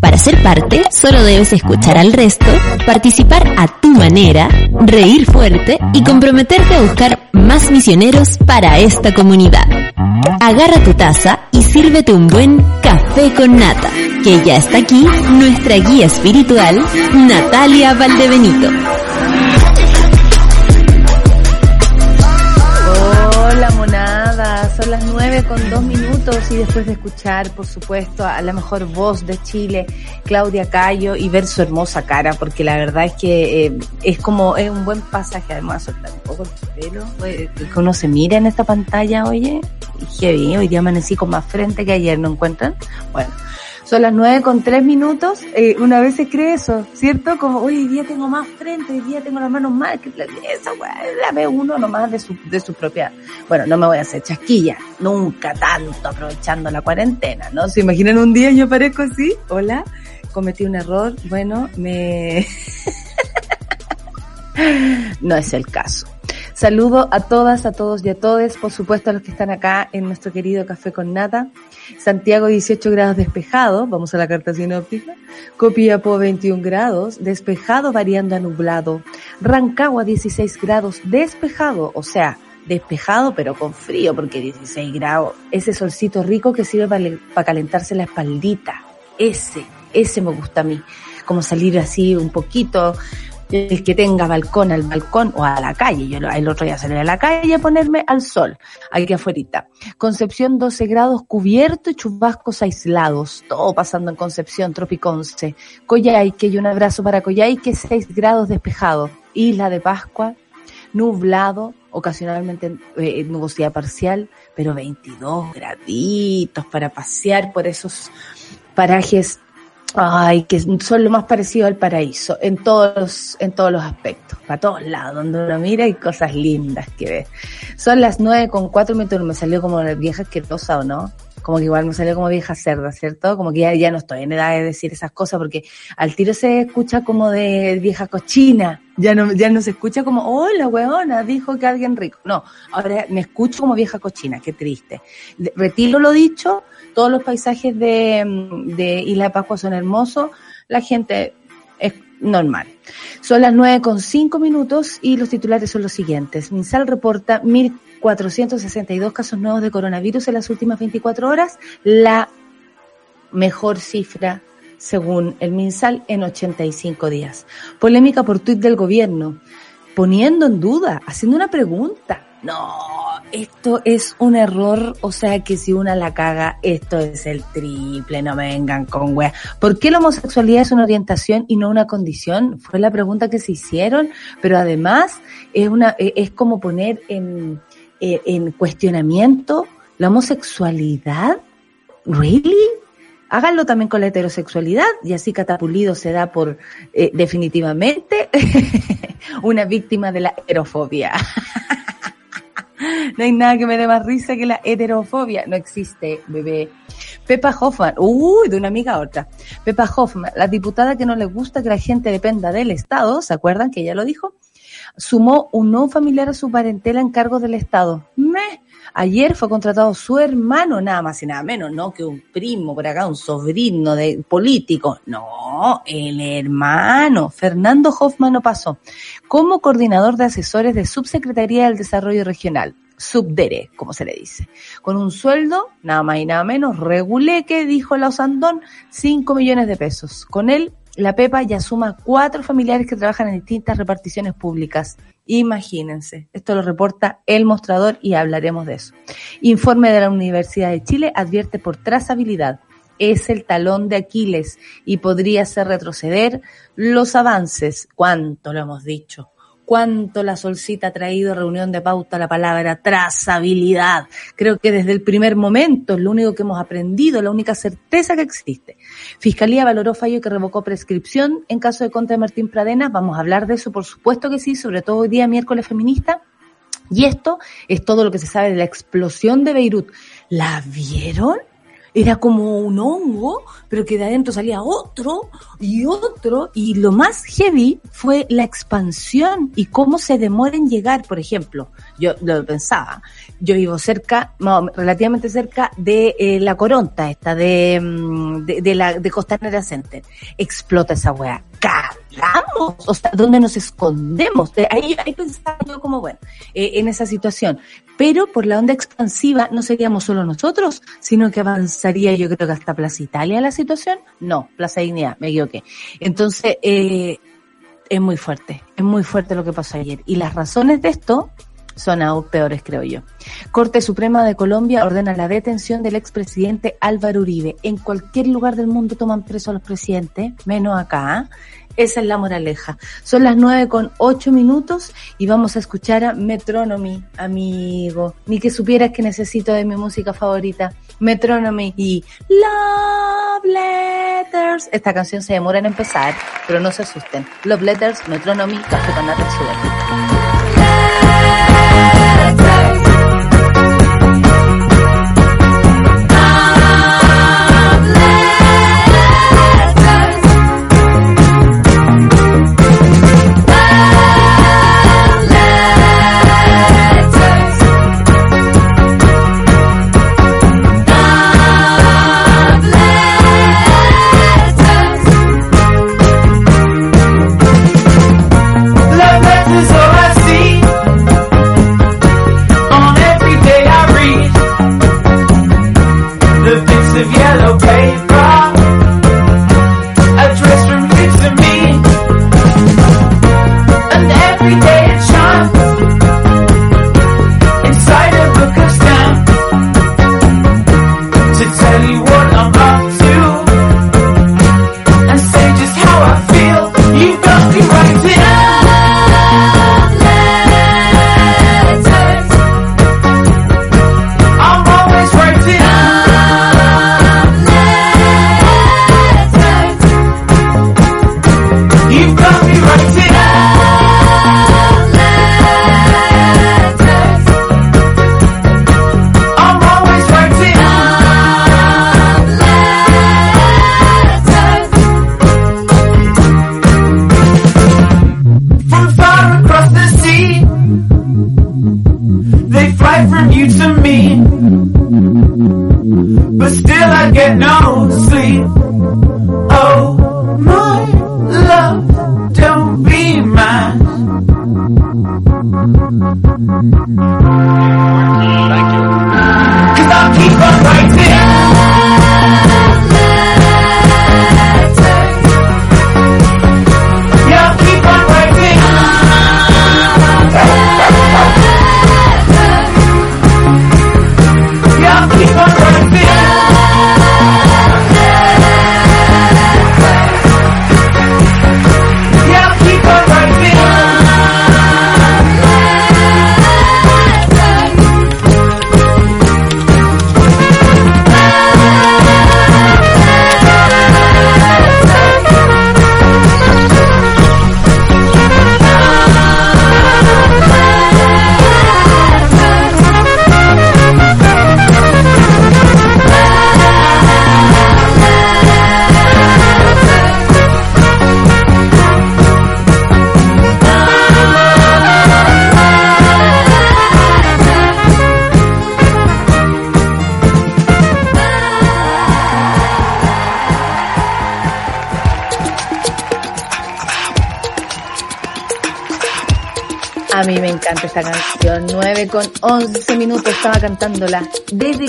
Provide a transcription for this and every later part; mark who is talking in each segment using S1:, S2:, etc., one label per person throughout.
S1: Para ser parte, solo debes escuchar al resto, participar a tu manera, reír fuerte y comprometerte a buscar más misioneros para esta comunidad. Agarra tu taza y sírvete un buen café con nata, que ya está aquí nuestra guía espiritual, Natalia Valdebenito.
S2: Hola monada, son las nueve con dos minutos y después de escuchar, por supuesto, a la mejor voz de Chile, Claudia Cayo, y ver su hermosa cara, porque la verdad es que eh, es como, es un buen pasaje, además, soltar un poco el pelo, eh, que uno se mira en esta pantalla, oye, y heavy, hoy día amanecí con más frente que ayer, ¿no encuentran? Bueno. Son las nueve con tres minutos. Eh, una vez se cree eso, ¿cierto? Como, hoy día tengo más frente, hoy día tengo las manos más. Que esa weá la ve uno nomás de su, de su propia. Bueno, no me voy a hacer chasquilla. Nunca tanto aprovechando la cuarentena, ¿no? ¿Se imaginan un día yo parezco así? Hola, cometí un error. Bueno, me. no es el caso. Saludo a todas, a todos y a todos, por supuesto a los que están acá en nuestro querido Café con Nata. Santiago 18 grados despejado, vamos a la carta sinóptica. Copiapó 21 grados, despejado variando a nublado. Rancagua 16 grados, despejado, o sea, despejado pero con frío porque 16 grados. Ese solcito rico que sirve para calentarse la espaldita. Ese, ese me gusta a mí. Como salir así un poquito el que tenga balcón al balcón o a la calle. Yo el otro día salí a la calle a ponerme al sol, aquí afuera. Concepción 12 grados cubierto y chubascos aislados. Todo pasando en Concepción, Tropiconce. Coyhaique y un abrazo para Coyhaique, 6 grados despejado. Isla de Pascua, nublado, ocasionalmente eh, nubosidad parcial, pero 22 graditos para pasear por esos parajes Ay, que son lo más parecido al paraíso, en todos, en todos los aspectos, para todos lados, donde uno mira hay cosas lindas que ve. Son las nueve con cuatro minutos, me salió como vieja asquerosa o no, como que igual me salió como vieja cerda, ¿cierto? Como que ya, ya no estoy en edad de decir esas cosas porque al tiro se escucha como de vieja cochina, ya no, ya no se escucha como, hola weona, dijo que alguien rico. No, ahora me escucho como vieja cochina, qué triste. Retiro lo dicho, todos los paisajes de, de Isla Pascua son hermosos, la gente es normal. Son las nueve con cinco minutos y los titulares son los siguientes. Minsal reporta 1.462 casos nuevos de coronavirus en las últimas 24 horas, la mejor cifra según el MinSal en 85 días. Polémica por tuit del gobierno, poniendo en duda, haciendo una pregunta. No, esto es un error, o sea que si una la caga, esto es el triple, no me vengan con wea. ¿Por qué la homosexualidad es una orientación y no una condición? Fue la pregunta que se hicieron, pero además es una, es como poner en, en cuestionamiento la homosexualidad. ¿Really? Háganlo también con la heterosexualidad y así Catapulido se da por eh, definitivamente una víctima de la heterofobia. no hay nada que me dé más risa que la heterofobia. No existe, bebé. Pepa Hoffman, uy, de una amiga a otra. Pepa Hoffman, la diputada que no le gusta que la gente dependa del Estado, ¿se acuerdan que ella lo dijo? Sumó un nuevo familiar a su parentela en cargo del Estado. Ayer fue contratado su hermano, nada más y nada menos, no que un primo por acá, un sobrino de político. No, el hermano, Fernando Hoffman no pasó, como coordinador de asesores de Subsecretaría del Desarrollo Regional. Subdere, como se le dice. Con un sueldo, nada más y nada menos, reguleque, dijo la Osandón, 5 millones de pesos. Con él, la Pepa ya suma cuatro familiares que trabajan en distintas reparticiones públicas. Imagínense, esto lo reporta El Mostrador y hablaremos de eso. Informe de la Universidad de Chile advierte por trazabilidad. Es el talón de Aquiles y podría hacer retroceder los avances. ¿Cuánto lo hemos dicho? Cuánto la solcita ha traído reunión de pauta la palabra trazabilidad. Creo que desde el primer momento es lo único que hemos aprendido, la única certeza que existe. Fiscalía valoró fallo que revocó prescripción en caso de contra de Martín Pradenas. Vamos a hablar de eso, por supuesto que sí, sobre todo hoy día miércoles feminista. Y esto es todo lo que se sabe de la explosión de Beirut. ¿La vieron? Era como un hongo, pero que de adentro salía otro y otro. Y lo más heavy fue la expansión y cómo se demora en llegar. Por ejemplo, yo lo pensaba, yo vivo cerca, relativamente cerca de eh, la Coronta, esta de, mm, de, de, la de Costanera Center. Explota esa weá cagamos, o sea, ¿dónde nos escondemos? Ahí, ahí pensaba yo como, bueno, eh, en esa situación. Pero por la onda expansiva no seríamos solo nosotros, sino que avanzaría yo creo que hasta Plaza Italia la situación. No, Plaza Dignidad, me equivoqué. Entonces, eh, es muy fuerte, es muy fuerte lo que pasó ayer. Y las razones de esto son aún peores, creo yo. Corte Suprema de Colombia ordena la detención del expresidente Álvaro Uribe. En cualquier lugar del mundo toman preso a los presidentes, menos acá. ¿eh? Esa es la moraleja. Son las nueve con ocho minutos y vamos a escuchar a Metronomy, amigo. Ni que supieras que necesito de mi música favorita. Metronomy y Love Letters. Esta canción se demora en empezar, pero no se asusten. Love Letters, Metronomy, Café con Nata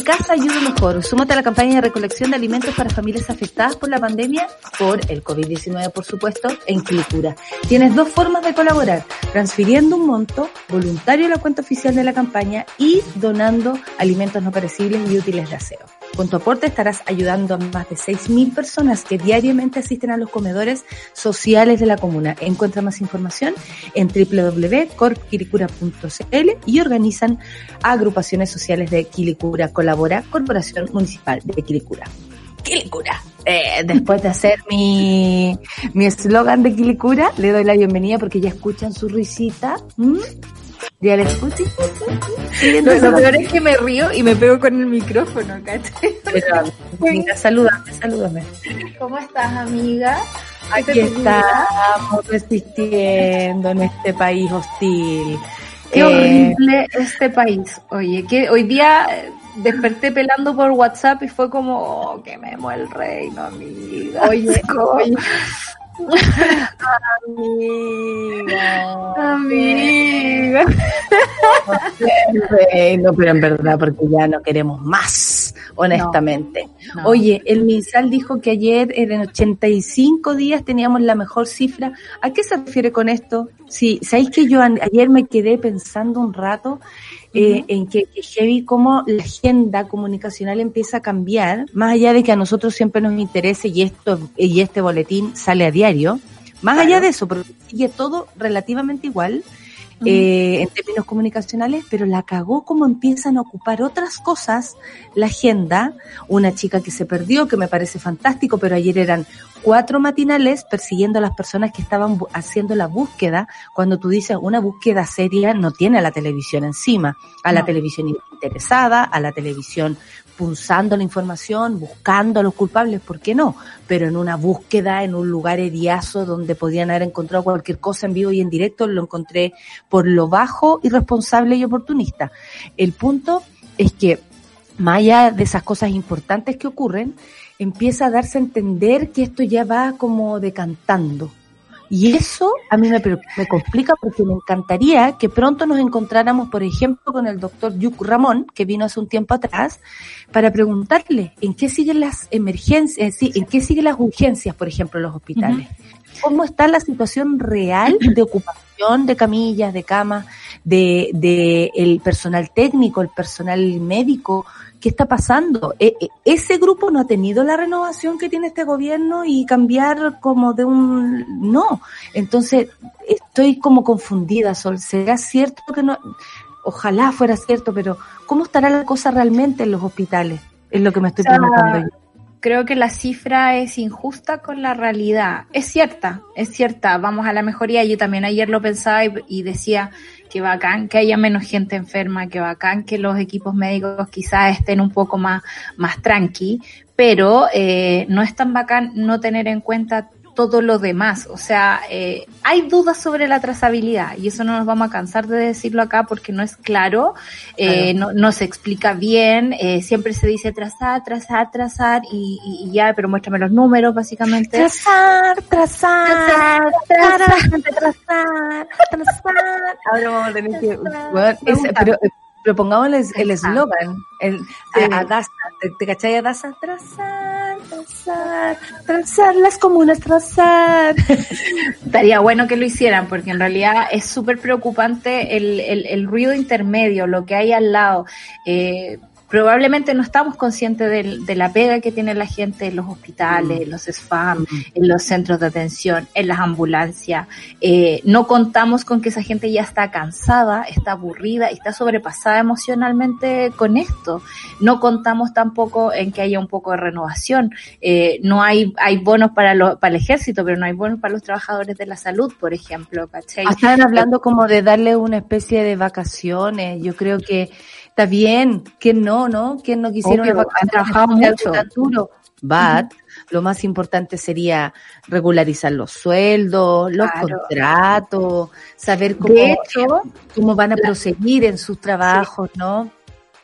S2: Casa ayuda mejor. Súmate a la campaña de recolección de alimentos para familias afectadas por la pandemia, por el COVID-19 por supuesto, en Clicura. Tienes dos formas de colaborar. Transfiriendo un monto voluntario a la cuenta oficial de la campaña y donando alimentos no perecibles y útiles de aseo. Con tu aporte estarás ayudando a más de 6.000 personas que diariamente asisten a los comedores sociales de la comuna. Encuentra más información en www.corpquilicura.cl y organizan agrupaciones sociales de Quilicura. Colabora Corporación Municipal de Quilicura. Quilicura. Eh, después de hacer mi eslogan de Quilicura, le doy la bienvenida porque ya escuchan su risita. ¿Mm? Ya le escuchan.
S3: Lo, lo peor es que me río y me pego con el micrófono, ¿cachai?
S2: Amiga, salúdame, salúdame.
S3: ¿Cómo estás, amiga?
S2: Aquí estamos resistiendo en este país hostil.
S3: Qué
S2: Eh,
S3: horrible este país. Oye, que hoy día eh, desperté pelando por WhatsApp y fue como, oh, que me mueve el reino, amiga.
S2: Oye, oye.
S3: Amiga. Amiga.
S2: No, pero en verdad, porque ya no queremos más, honestamente.
S3: No.
S2: Oye, el MinSal dijo que ayer en 85 días teníamos la mejor cifra. ¿A qué se refiere con esto? Sí, ¿sabéis que yo ayer me quedé pensando un rato eh, en que, que heavy cómo la agenda comunicacional empieza a cambiar, más allá de que a nosotros siempre nos interese y esto y este boletín sale a diario, más allá de eso, porque sigue todo relativamente igual eh, en términos comunicacionales, pero la cagó como empiezan a ocupar otras cosas la agenda. Una chica que se perdió, que me parece fantástico, pero ayer eran cuatro matinales persiguiendo a las personas que estaban haciendo la búsqueda. Cuando tú dices una búsqueda seria, no tiene a la televisión encima, a la televisión interesada, a la televisión punzando la información, buscando a los culpables, ¿por qué no? Pero en una búsqueda, en un lugar heriazo donde podían haber encontrado cualquier cosa en vivo y en directo, lo encontré por lo bajo, irresponsable y oportunista. El punto es que, más allá de esas cosas importantes que ocurren, empieza a darse a entender que esto ya va como decantando. Y eso a mí me, me complica porque me encantaría que pronto nos encontráramos, por ejemplo, con el doctor Yuk Ramón, que vino hace un tiempo atrás, para preguntarle en qué siguen las emergencias, sí, en qué siguen las urgencias, por ejemplo, en los hospitales. ¿Cómo está la situación real de ocupación de camillas, de camas, de, de el personal técnico, el personal médico? ¿Qué está pasando? E- e- ese grupo no ha tenido la renovación que tiene este gobierno y cambiar como de un no. Entonces, estoy como confundida, Sol. ¿Será cierto que no? Ojalá fuera cierto, pero ¿cómo estará la cosa realmente en los hospitales? Es lo que me estoy
S3: sea,
S2: preguntando yo.
S3: Creo que la cifra es injusta con la realidad. Es cierta, es cierta. Vamos a la mejoría. Yo también ayer lo pensaba y, decía que bacán que haya menos gente enferma, que bacán que los equipos médicos quizás estén un poco más, más tranqui, pero eh, no es tan bacán no tener en cuenta todo lo demás. O sea, eh, hay dudas sobre la trazabilidad y eso no nos vamos a cansar de decirlo acá porque no es claro, eh, no, no se explica bien, eh, siempre se dice trazar, trazar, trazar y, y- y ya, pero muéstrame los números básicamente.
S2: Trazar, trazar,
S3: trazar,
S2: trazar, trazar. Ahora vamos a tener que. Bueno, pero, pero pongámosle el eslogan. El,
S3: Sí.
S2: a, a Daza. ¿Te, te cachai a Daza? Trazar, trazar, trazar las comunas, trazar.
S3: Estaría bueno que lo hicieran porque en realidad es súper preocupante el, el, el ruido intermedio, lo que hay al lado. Eh, probablemente no estamos conscientes del- de, la pega que tiene la gente en los hospitales, en los SFAM, en los centros de atención, en las ambulancias. Eh, no contamos con que esa gente ya está cansada, está aburrida está sobrepasada emocionalmente con esto. No contamos tampoco en que haya un poco de renovación. Eh, no hay, hay bonos para, para el ejército, pero no hay bonos para los trabajadores de la salud, por ejemplo, ¿cachai?
S2: Estaban hablando como de darle una especie de vacaciones. Yo creo que está bien. que no, no? que no quisiera
S3: Obvio, han trabajado mucho.
S2: tan duro? But, lo más importante sería regularizar los sueldos, los
S3: Claro.
S2: contratos, saber cómo,
S3: hecho,
S2: cómo van a
S3: la-
S2: proseguir en sus trabajos, ¿no?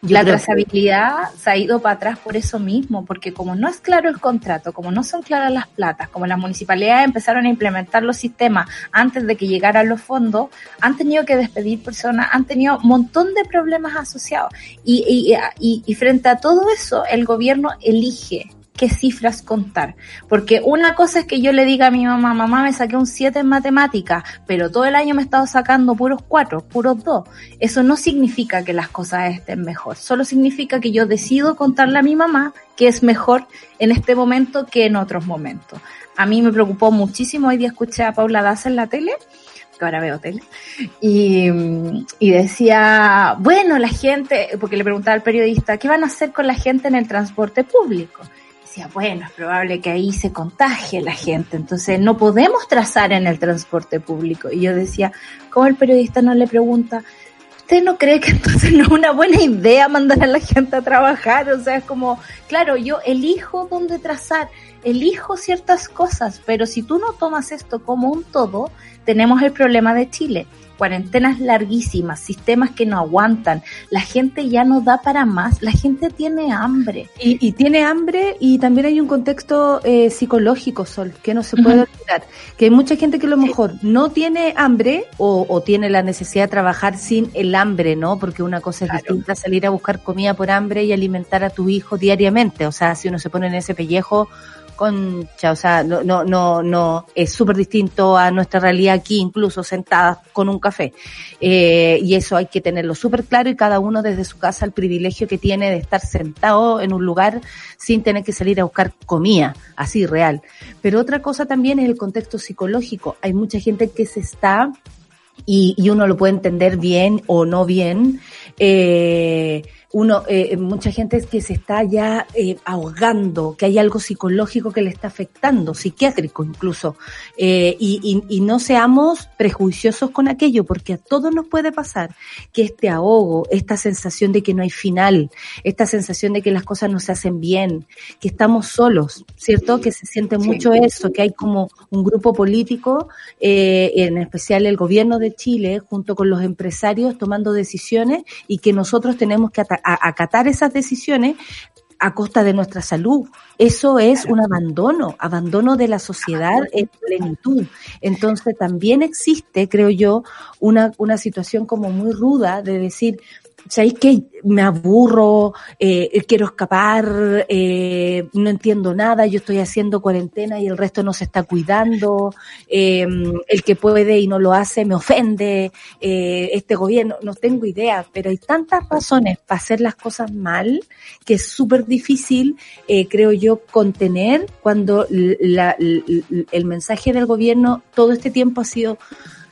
S2: Yo
S3: la
S2: que-
S3: trazabilidad se ha ido para atrás por eso mismo, porque como no es claro el contrato, como no son claras las platas, como las municipalidades empezaron a implementar los sistemas antes de que llegaran los fondos, han tenido que despedir personas, han tenido un montón de problemas asociados. Y, y, y, y frente a todo eso, el gobierno elige qué cifras contar. Porque una cosa es que yo le diga a mi mamá, mamá me saqué un 7 en matemáticas, pero todo el año me he estado sacando puros 4, puros 2. Eso no significa que las cosas estén mejor, solo significa que yo decido contarle a mi mamá que es mejor en este momento que en otros momentos. A mí me preocupó muchísimo, hoy día escuché a Paula Daza en la tele, que ahora veo tele, y, y, decía, bueno, la gente, porque le preguntaba al periodista, ¿qué van a hacer con la gente en el transporte público? Decía, bueno, es probable que ahí se contagie la gente, entonces no podemos trazar en el transporte público. Y yo decía, ¿cómo el periodista no le pregunta, ¿usted no cree que entonces no es una buena idea mandar a la gente a trabajar? O sea, es como, claro, yo elijo dónde trazar, elijo ciertas cosas, pero si tú no tomas esto como un todo, tenemos el problema de Chile. Cuarentenas larguísimas, sistemas que no aguantan, la gente ya no da para más, la gente tiene hambre.
S2: Y, y tiene hambre y también hay un contexto eh, psicológico, Sol, que no se puede olvidar. Que hay mucha gente que a lo mejor no tiene hambre o, o, tiene la necesidad de trabajar sin el hambre, ¿no? Porque una cosa es claro. distinta salir a buscar comida por hambre y alimentar a tu hijo diariamente. O sea, si uno se pone en ese pellejo, concha, o sea, no, no, no, no, es súper distinto a nuestra realidad aquí, incluso sentadas con un café. Eh, y eso hay que tenerlo súper claro y cada uno desde su casa el privilegio que tiene de estar sentado en un lugar sin tener que salir a buscar comida, así real. Pero otra cosa también es el contexto psicológico. Hay mucha gente que se está y, y uno lo puede entender bien o no bien, eh, uno, eh, mucha gente es que se está ya eh, ahogando, que hay algo psicológico que le está afectando, psiquiátrico incluso, eh, y, y, y, no seamos prejuiciosos con aquello, porque a todos nos puede pasar que este ahogo, esta sensación de que no hay final, esta sensación de que las cosas no se hacen bien, que estamos solos, ¿cierto? Que se siente mucho sí. eso, que hay como un grupo político, eh, en especial el gobierno de Chile, junto con los empresarios, tomando decisiones y que nosotros tenemos que a acatar esas decisiones a costa de nuestra salud. Eso es un abandono, abandono de la sociedad en plenitud. Entonces también existe, creo yo, una, una situación como muy ruda de decir, ¿sabéis que me aburro, eh, quiero escapar, eh, no entiendo nada, yo estoy haciendo cuarentena y el resto no se está cuidando, eh, el que puede y no lo hace me ofende, eh, este gobierno, no tengo idea, pero hay tantas razones para hacer las cosas mal que es súper difícil, eh, creo yo, contener cuando la, la, el mensaje del gobierno todo este tiempo ha sido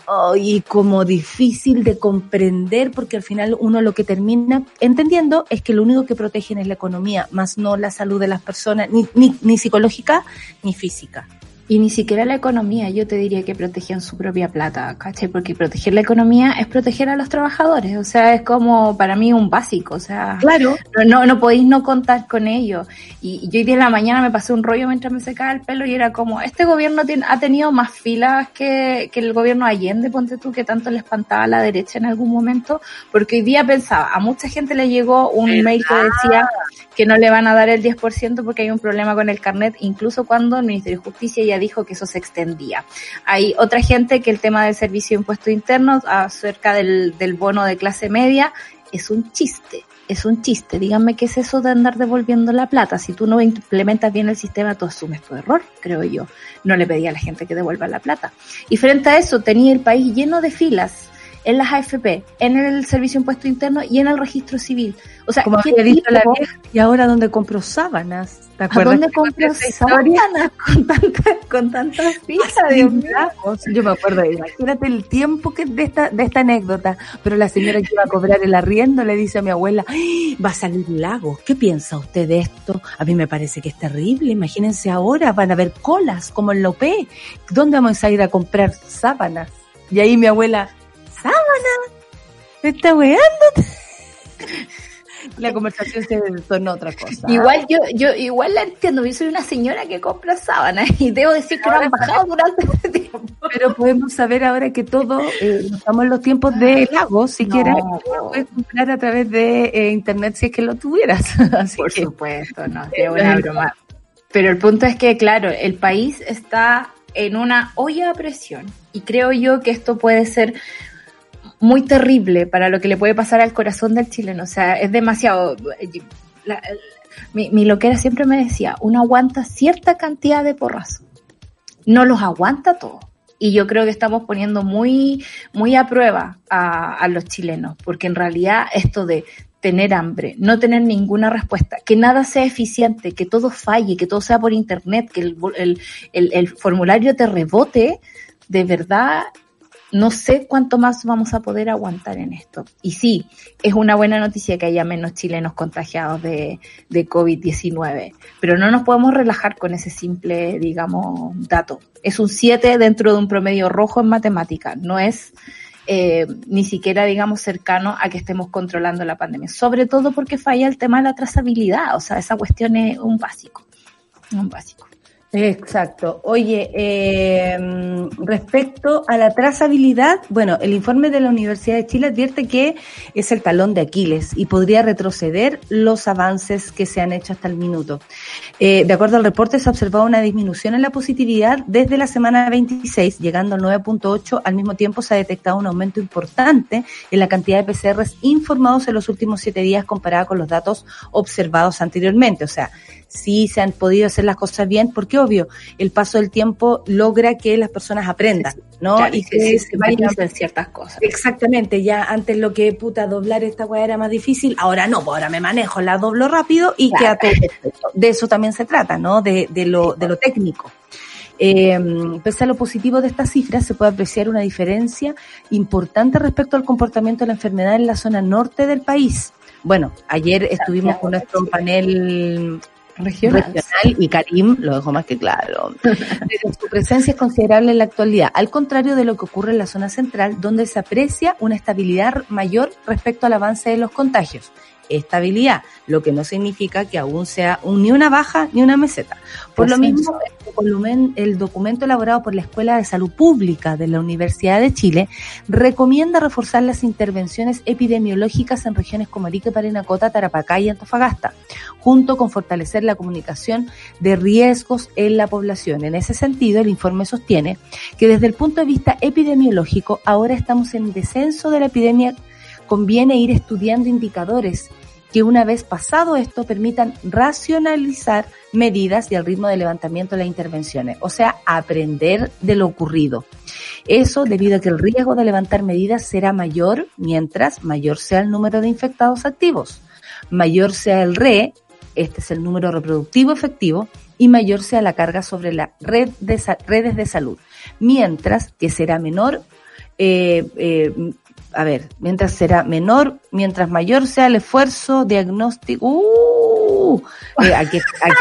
S2: oh, y como difícil de comprender porque al final uno lo que termina entendiendo es que lo único que protegen es la economía, más no la salud de las personas, ni, ni, ni psicológica ni física.
S3: Y ni siquiera la economía, yo te diría que protegían su propia plata, ¿cachai? Porque proteger la economía es proteger a los trabajadores, o sea, es como para mí un básico, o sea,
S2: claro.
S3: no, no, no podéis no contar con ello. Y, y yo hoy día en la mañana me pasé un rollo mientras me secaba el pelo y era como, este gobierno tiene, ha tenido más filas que, que el gobierno Allende, ponte tú, que tanto le espantaba a la derecha en algún momento, porque hoy día pensaba, a mucha gente le llegó un ¿verdad? mail que decía que no le van a dar el 10% porque hay un problema con el carnet, incluso cuando el Ministerio de Justicia ya dijo que eso se extendía. Hay otra gente que el tema del servicio de impuestos internos acerca del, del bono de clase media es un chiste. Es un chiste. Díganme qué es eso de andar devolviendo la plata. Si tú no implementas bien el sistema, tú asumes tu error, creo yo. No le pedí a la gente que devuelva la plata. Y frente a eso, tenía el país lleno de filas en las AFP, en el Servicio de Impuesto Interno y en el registro civil. O sea,
S2: como había dicho la vieja, y ahora dónde compro sábanas.
S3: ¿Te acuerdas? ¿A dónde compro sábanas con tantas con tantas filas? Dios mío.
S2: Yo me acuerdo, imagínate el tiempo que de esta de esta anécdota, pero la señora que iba a cobrar el arriendo le dice a mi abuela, va a salir lago. ¿Qué piensa usted de esto? A mí me parece que es terrible. Imagínense ahora, van a haber colas como en la OP. ¿Dónde vamos a ir a comprar sábanas? Y ahí mi abuela, sábana. ¿Me está weando? La conversación se tornó otra cosa.
S3: Igual yo, yo igual la entiendo, yo soy una señora que compra sábanas y debo decir que no han bajado durante este tiempo.
S2: Pero podemos saber ahora que todo, eh, estamos en los tiempos de Lagos, si no. quieres, puedes comprar a través de eh, internet si es que lo tuvieras.
S3: Así Por que, supuesto, no, es una broma. Pero el punto es que, claro, el país está en una olla a presión y creo yo que esto puede ser muy terrible para lo que le puede pasar al corazón del chileno. O sea, es demasiado. La, Mi, mi loquera siempre me decía, uno aguanta cierta cantidad de porrazos. No los aguanta todos. Y yo creo que estamos poniendo muy, muy a prueba a, a los chilenos, porque en realidad esto de tener hambre, no tener ninguna respuesta, que nada sea eficiente, que todo falle, que todo sea por internet, que el, el, el, el formulario te rebote, de verdad no sé cuánto más vamos a poder aguantar en esto. Y sí, es una buena noticia que haya menos chilenos contagiados de, de COVID-19, pero no nos podemos relajar con ese simple, digamos, dato. Es un 7 dentro de un promedio rojo en matemática, no es eh, ni siquiera, digamos, cercano a que estemos controlando la pandemia. Sobre todo porque falla el tema de la trazabilidad, o sea, esa cuestión es un básico, un básico.
S2: Exacto. Oye, eh, respecto a la trazabilidad, bueno, el informe de la Universidad de Chile advierte que es el talón de Aquiles y podría retroceder los avances que se han hecho hasta el minuto. Eh, de acuerdo al reporte, se ha observado una disminución en la positividad desde la semana 26, llegando al 9.8. Al mismo tiempo, se ha detectado un aumento importante en la cantidad de PCRs informados en los últimos siete días comparada con los datos observados anteriormente. O sea, sí se han podido hacer las cosas bien, porque obvio, el paso del tiempo logra que las personas aprendan, ¿no?
S3: Claro,
S2: y
S3: que
S2: que
S3: se,
S2: vayan
S3: en ciertas cosas.
S2: Exactamente, ya antes lo que puta doblar esta weá era más difícil, ahora no, pues ahora me manejo, la doblo rápido y
S3: Claro.
S2: perfecto. De eso también se trata, ¿no? De, de lo, de lo técnico. Eh, pese a lo positivo de estas cifras, se puede apreciar una diferencia importante respecto al comportamiento de la enfermedad en la zona norte del país. Bueno, ayer estuvimos con nuestro panel
S3: Regional.
S2: regional y Karim lo dejó más que claro. Pero su presencia es considerable en la actualidad, al contrario de lo que ocurre en la zona central, donde se aprecia una estabilidad mayor respecto al avance de los contagios. Estabilidad, lo que no significa que aún sea un- ni una baja ni una meseta. Por lo mismo, el documento elaborado por la Escuela de Salud Pública de la Universidad de Chile recomienda reforzar las intervenciones epidemiológicas en regiones como Arica, Parinacota, Tarapacá y Antofagasta, junto con fortalecer la comunicación de riesgos en la población. En ese sentido, el informe sostiene que desde el punto de vista epidemiológico, ahora estamos en descenso de la epidemia, conviene ir estudiando indicadores que una vez pasado esto permitan racionalizar medidas y el ritmo de levantamiento de las intervenciones, o sea, aprender de lo ocurrido. Eso debido a que el riesgo de levantar medidas será mayor mientras mayor sea el número de infectados activos, mayor sea el RE, este es el número reproductivo efectivo, y mayor sea la carga sobre la red redes de salud, mientras que será menor eh, eh, a ver, mientras será menor, mientras mayor sea el esfuerzo diagnóstico. ¡Uh! Eh, aquí, aquí-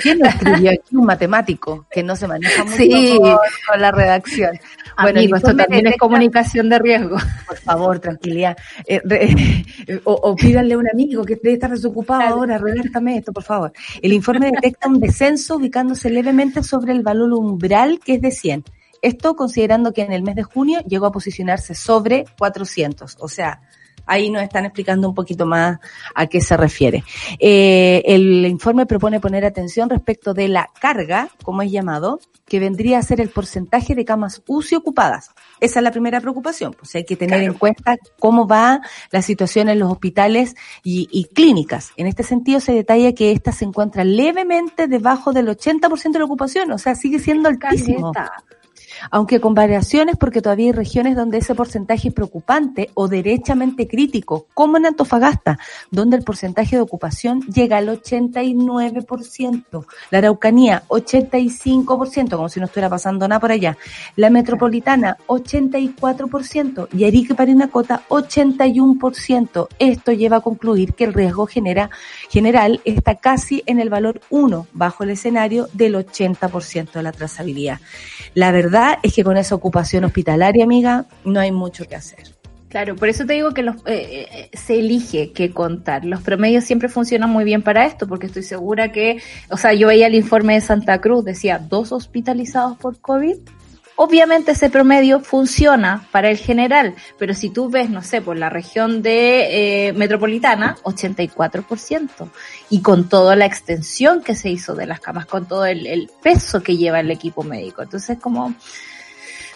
S2: ¿Quién lo escribió aquí? Un matemático que no se maneja mucho
S3: Sí.
S2: con, con la redacción. Bueno,
S3: Amigo, esto también es comunicación de riesgo.
S2: Por favor, tranquilidad. Eh, re- o, o pídanle a un amigo que debe estar desocupado
S3: Claro.
S2: ahora, redáctame esto, por favor. El informe detecta un descenso ubicándose levemente sobre el valor umbral que es de 100. Esto considerando que en el mes de junio llegó a posicionarse sobre 400. O sea, ahí nos están explicando un poquito más a qué se refiere. Eh, el informe propone poner atención respecto de la carga, como es llamado, que vendría a ser el porcentaje de camas UCI ocupadas. Esa es la primera preocupación. Pues hay que tener
S3: Claro.
S2: en cuenta cómo va la situación en los hospitales y, y clínicas. En este sentido se detalla que esta se encuentra levemente debajo del 80% de la ocupación, o sea, sigue siendo altísimo
S3: Caleta.
S2: Aunque con variaciones porque todavía hay regiones donde ese porcentaje es preocupante o derechamente crítico, como en Antofagasta, donde el porcentaje de ocupación llega al 89%, la Araucanía 85%, como si no estuviera pasando nada por allá, la Metropolitana 84% y Arica Parinacota 81%. Esto lleva a concluir que el riesgo genera, general está casi en el valor 1 bajo el escenario del 80% de la trazabilidad. La verdad es que con esa ocupación hospitalaria, amiga, no hay mucho que hacer.
S3: Claro, por eso te digo que los, eh, eh, se elige qué contar. Los promedios siempre funcionan muy bien para esto, porque estoy segura que, o sea, yo veía el informe de Santa Cruz, decía dos hospitalizados por COVID. Obviamente ese promedio funciona para el general, pero si tú ves, no sé, por la región de eh, metropolitana, 84%. Y con toda la extensión que se hizo de las camas, con todo el, peso que lleva el equipo médico. Entonces, como,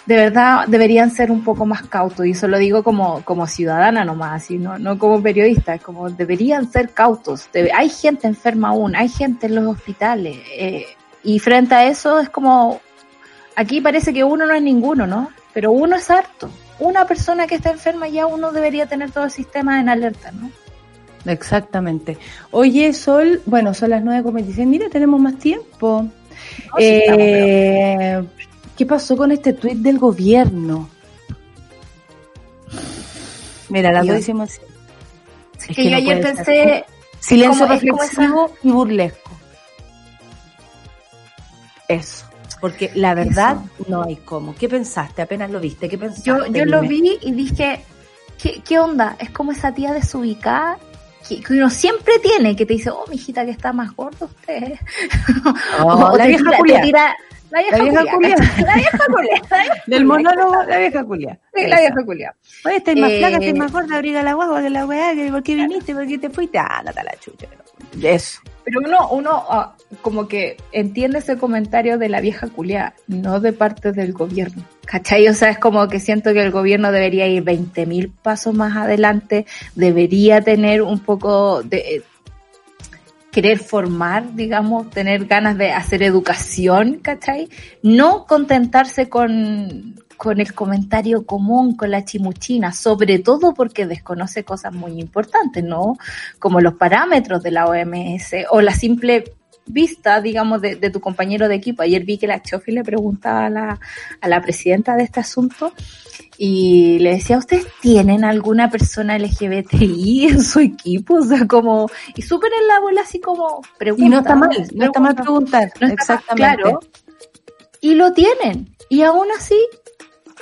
S3: de verdad deberían ser un poco más cautos, y eso lo digo como, como ciudadana nomás, y no, no como periodista, como deberían ser cautos. hay gente enferma aún, hay gente en los hospitales, eh, y frente a eso es como, aquí parece que uno no es ninguno, ¿no? Pero uno es harto. Una persona que está enferma ya uno debería tener todo el sistema en alerta, ¿no?
S2: Exactamente. Oye, Sol, bueno, son las 9.26. Mira, tenemos más tiempo. eh, ¿Qué pasó con este tuit del gobierno? Mira, la dos hicimos
S3: Es que, yo ayer pensé...
S2: Silencio reflexivo y burlesco. Eso. Porque la verdad no hay cómo. ¿Qué pensaste? Apenas lo viste. ¿Qué pensaste?
S3: Yo, yo lo vi y dije, ¿qué, ¿qué onda? Es como esa tía desubicada que, uno siempre tiene, que te dice, oh, mijita, que está más gordo usted.
S2: Oh, o la vieja tira,
S3: la vieja, culia. La vieja culia.
S2: Del monólogo, la vieja culia.
S3: Sí, la vieja culia.
S2: Oye, estás más flaca, estás eh, más gorda, abriga la guagua, que la weá, que por qué viniste, por qué te fuiste. Ah, no la chucha. Eso.
S3: Pero uno, uno ah, como que entiende ese comentario de la vieja culia, no de parte del gobierno. ¿Cachai? O sea, es como que siento que el gobierno debería ir 20.000 pasos más adelante, debería tener un poco de querer formar, digamos, tener ganas de hacer educación, ¿cachai? No contentarse con, con el comentario común, con la chimuchina, sobre todo porque desconoce cosas muy importantes, ¿no? Como los parámetros de la OMS o la simple vista, digamos, de, tu compañero de equipo. Ayer vi que la Chofi le preguntaba a la, a la presidenta de este asunto y le decía, ¿ustedes tienen alguna persona LGBTI en su equipo? O sea, como, y súper en la bola así como
S2: pregunta. Y no está mal, no está mal preguntar, exactamente. claro.
S3: Y lo tienen. Y aún así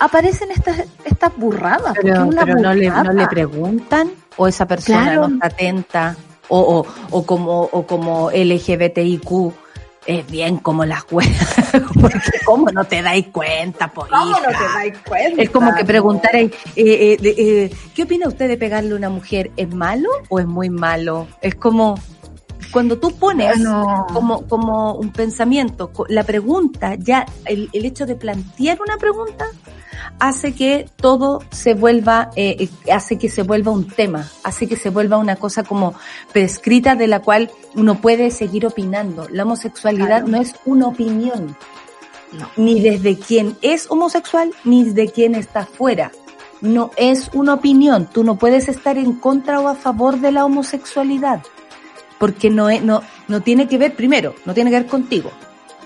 S3: aparecen estas, estas burradas.
S2: Pero, no, le, no le preguntan o esa persona no está atenta o, o, o como, o como LGBTIQ es bien como las weas, porque cómo no te dais cuenta,
S3: por ¿Cómo no te dais cuenta?
S2: Es como que preguntar, eh, eh, eh, ¿qué opina usted de pegarle a una mujer? ¿Es malo o es muy malo? Es como, cuando tú pones como, como un pensamiento, la pregunta, ya el, el hecho de plantear una pregunta, hace que todo se vuelva, eh, hace que se vuelva un tema, hace que se vuelva una cosa como prescrita de la cual uno puede seguir opinando. La homosexualidad no es una opinión, ni desde quien es homosexual, ni de quien está fuera. No es una opinión. Tú no puedes estar en contra o a favor de la homosexualidad. Porque no, es, no, no tiene que ver, primero, no tiene que ver contigo.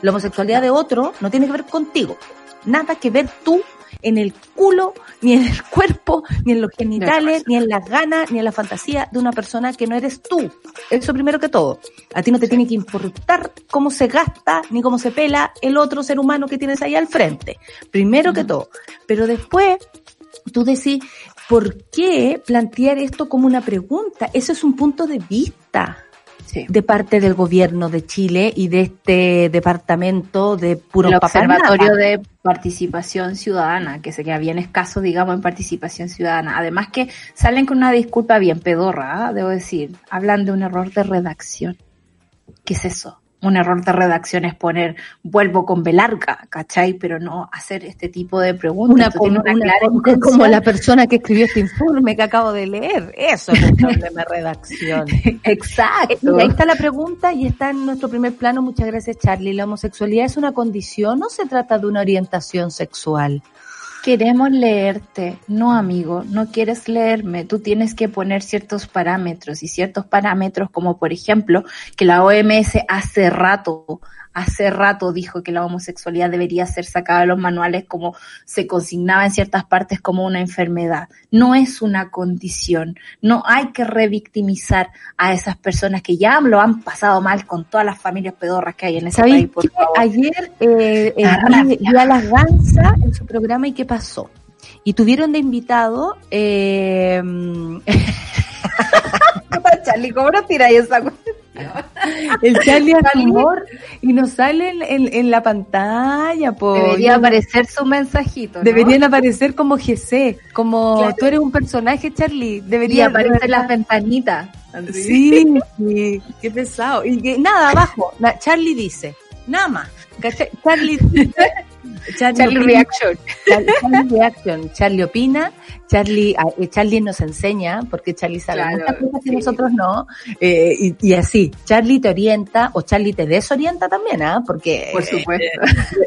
S2: La homosexualidad de otro no tiene que ver contigo. Nada que ver tú en el culo, ni en el cuerpo, ni en los genitales, ni en las ganas, ni en la fantasía de una persona que no eres tú. Eso primero que todo. A ti no te tiene que importar cómo se gasta, ni cómo se pela el otro ser humano que tienes ahí al frente. Primero que todo. Pero después, tú decís, ¿por qué plantear esto como una pregunta? Eso es un punto de vista de parte del gobierno de Chile y de este departamento de puro
S3: El Observatorio de Participación Ciudadana, que se queda bien escaso, digamos, en participación ciudadana. Además que salen con una disculpa bien pedorra, ¿ah? debo decir. Hablan de un error de redacción. ¿Qué es eso? Un error de redacción es poner vuelvo con belarga, ¿cachai? Pero no hacer este tipo de preguntas.
S2: Una, una, como la persona que escribió este informe que acabo de leer. Eso es un problema de redacción.
S3: Exacto.
S2: Y ahí está la pregunta y está en nuestro primer plano. Muchas gracias, Charlie. ¿La homosexualidad es una condición o se trata de una orientación sexual?
S3: Queremos leerte, no amigo, no quieres leerme, tú tienes que poner ciertos parámetros y ciertos parámetros como por ejemplo que la OMS hace rato hace rato dijo que la homosexualidad debería ser sacada de los manuales como se consignaba en ciertas partes como una enfermedad. No es una condición. No hay que revictimizar a esas personas que ya lo han pasado mal con todas las familias pedorras que hay en ese país. Por
S2: Ayer eh, eh, a las Gansa en su programa y qué pasó. Y tuvieron de invitado eh,
S3: Charlie, ¿cómo no tira esa
S2: El Charlie amor y nos sale en, en, la pantalla.
S3: Debería aparecer su mensajito.
S2: Deberían aparecer como GC, como tú eres un personaje, Charlie. Debería
S3: aparecer las ventanitas.
S2: Sí, qué pesado. Y que nada, abajo, Charlie dice, nada más. Charlie dice,
S3: Charlie, Reaction.
S2: Charlie, Reaction. Charlie opina, Charlie, ah, eh, Charlie nos enseña, porque Charlie sabe muchas cosas que nosotros no, eh, y, así, Charlie te orienta o Charlie te desorienta también, ¿ah? Porque
S3: Por supuesto.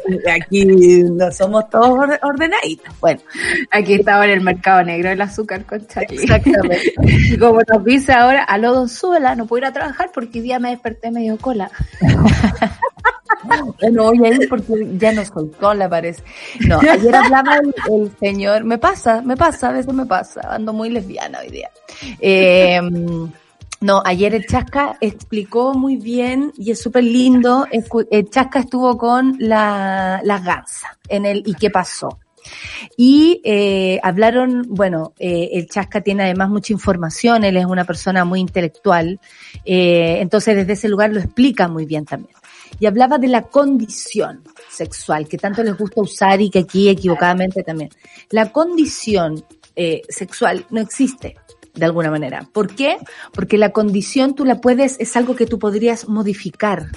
S2: Eh, aquí no somos todos ordenaditos. Bueno,
S3: aquí estaba en el mercado negro el azúcar con Charlie. Exactamente. y como nos dice ahora, aló Don Suela, no puedo ir a trabajar porque hoy día me desperté medio cola.
S2: Bueno, voy a ir porque ya nos soltó, la parece. No, ayer hablaba el, señor, me pasa, me pasa, a veces me pasa, ando muy lesbiana hoy día. Em, no, ayer el Chasca explicó muy bien y es súper lindo. El Chasca estuvo con la, las gansas en el ¿y qué pasó? Y eh, hablaron, bueno, eh, el Chasca tiene además mucha información, él es una persona muy intelectual, eh, entonces desde ese lugar lo explica muy bien también y hablaba de la condición sexual, que tanto les gusta usar y que aquí equivocadamente también. La condición eh, sexual no existe de alguna manera. ¿Por qué? Porque la condición tú la puedes, es algo que tú podrías modificar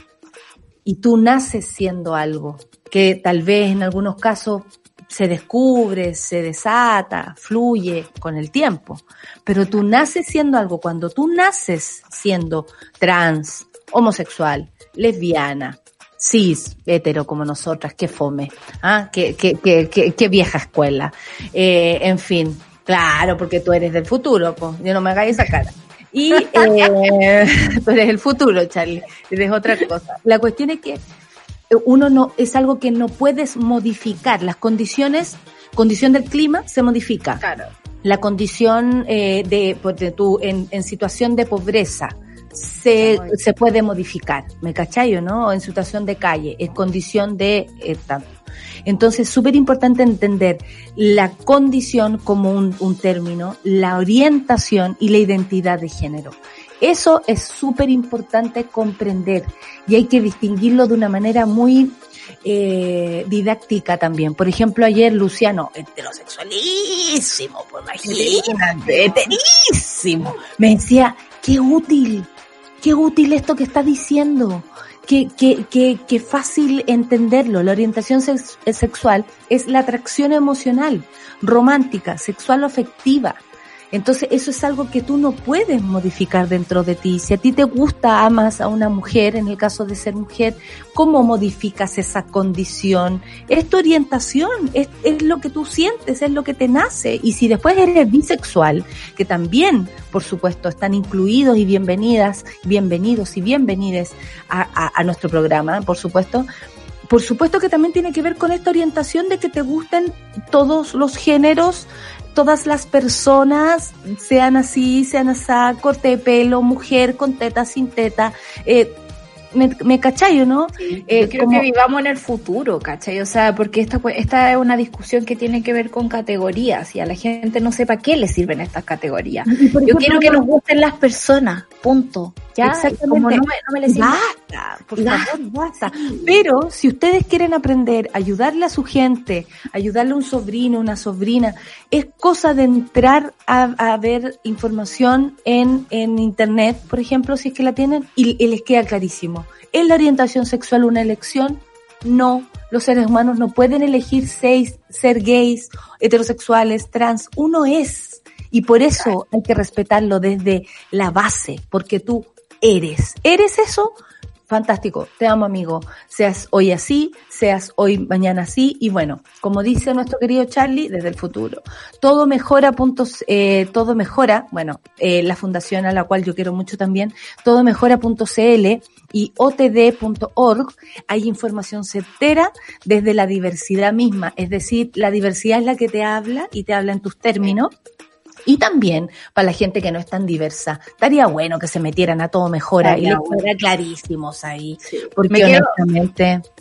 S2: y tú naces siendo algo que tal vez en algunos casos se descubre, se desata, fluye con el tiempo, pero tú naces siendo algo. Cuando tú naces siendo trans, homosexual, lesbiana, cis, hetero como nosotras, qué fome, ¿ah? qué, qué, qué, qué vieja escuela. Eh, en fin, claro, porque tú eres del futuro, pues, yo no me hagáis esa cara. Y eh, tú eres el futuro, Charlie, eres otra cosa. La cuestión es que uno no, es algo que no puedes modificar. Las condiciones, condición del clima se modifica.
S3: Claro.
S2: La condición eh, de, pues, de tu, en, en situación de pobreza, se, se puede modificar, ¿me cachai no? En situación de calle, en condición de eh, tanto. Entonces, súper importante entender la condición como un, un, término, la orientación y la identidad de género. Eso es súper importante comprender y hay que distinguirlo de una manera muy eh, didáctica también. Por ejemplo, ayer Luciano, heterosexualísimo, pues imagínate, heterísimo, me decía, qué útil qué útil esto que está diciendo, qué, qué, qué, qué fácil entenderlo. La orientación sexual es la atracción emocional, romántica, sexual o afectiva. Entonces eso es algo que tú no puedes modificar dentro de ti. Si a ti te gusta, amas a una mujer, en el caso de ser mujer, ¿cómo modificas esa condición? Es tu orientación, es, lo que tú sientes, es lo que te nace. Y si después eres bisexual, que también, por supuesto, están incluidos y bienvenidas, bienvenidos y bienvenides a, a nuestro programa, por supuesto, por supuesto que también tiene que ver con esta orientación de que te gusten todos los géneros, todas las personas, sean así, sean así, corte de pelo, mujer con teta, sin teta, eh, me, me cachai, ¿no?
S3: eh, yo creo que vivamos en el futuro, ¿cachai? O sea, porque esta, esta es una discusión que tiene que ver con categorías y a la gente no sepa qué le sirven estas categorías. Yo quiero que nos gusten las personas, punto.
S2: Ya, Exactamente. Como no me, no me les basta, por favor, basta. Pero si ustedes quieren aprender, ayudarle a su gente, ayudarle a un sobrino, una sobrina, es cosa de entrar a, a ver información en, en internet, por ejemplo, si es que la tienen, y, y les queda clarísimo. ¿Es la orientación sexual una elección? No. Los seres humanos no pueden elegir seis, ser gays, heterosexuales, trans. Uno es. Y por eso hay que respetarlo desde la base, porque tú eres. ¿Eres eso? Fantástico, te amo amigo, seas hoy así, seas hoy mañana así. Y bueno, como dice nuestro querido Charlie, desde el futuro, todo mejora puntos, eh, todo mejora, bueno, eh, la fundación a la cual yo quiero mucho también, todo mejora.cl y otd.org hay información certera desde la diversidad misma, es decir, la diversidad es la que te habla y te habla en tus términos y también para la gente que no es tan diversa. Estaría bueno que se metieran a todo mejora y les fuera clarísimos ahí. Sí. Porque me honestamente...
S3: Quiero,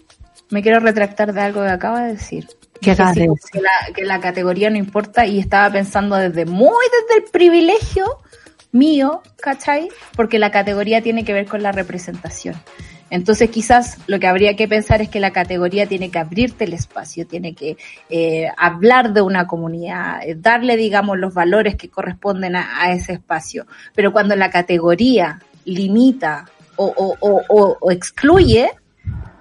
S3: me quiero retractar de algo que acaba de decir.
S2: ¿Qué acabas de decir?
S3: Que la, que la categoría no importa y estaba pensando desde muy desde el privilegio mío, ¿cachai? Porque la categoría tiene que ver con la representación. Entonces quizás lo que habría que pensar es que la categoría tiene que abrirte el espacio, tiene que eh, hablar de una comunidad, eh, darle, digamos, los valores que corresponden a, a, ese espacio. Pero cuando la categoría limita o, o, o, o excluye,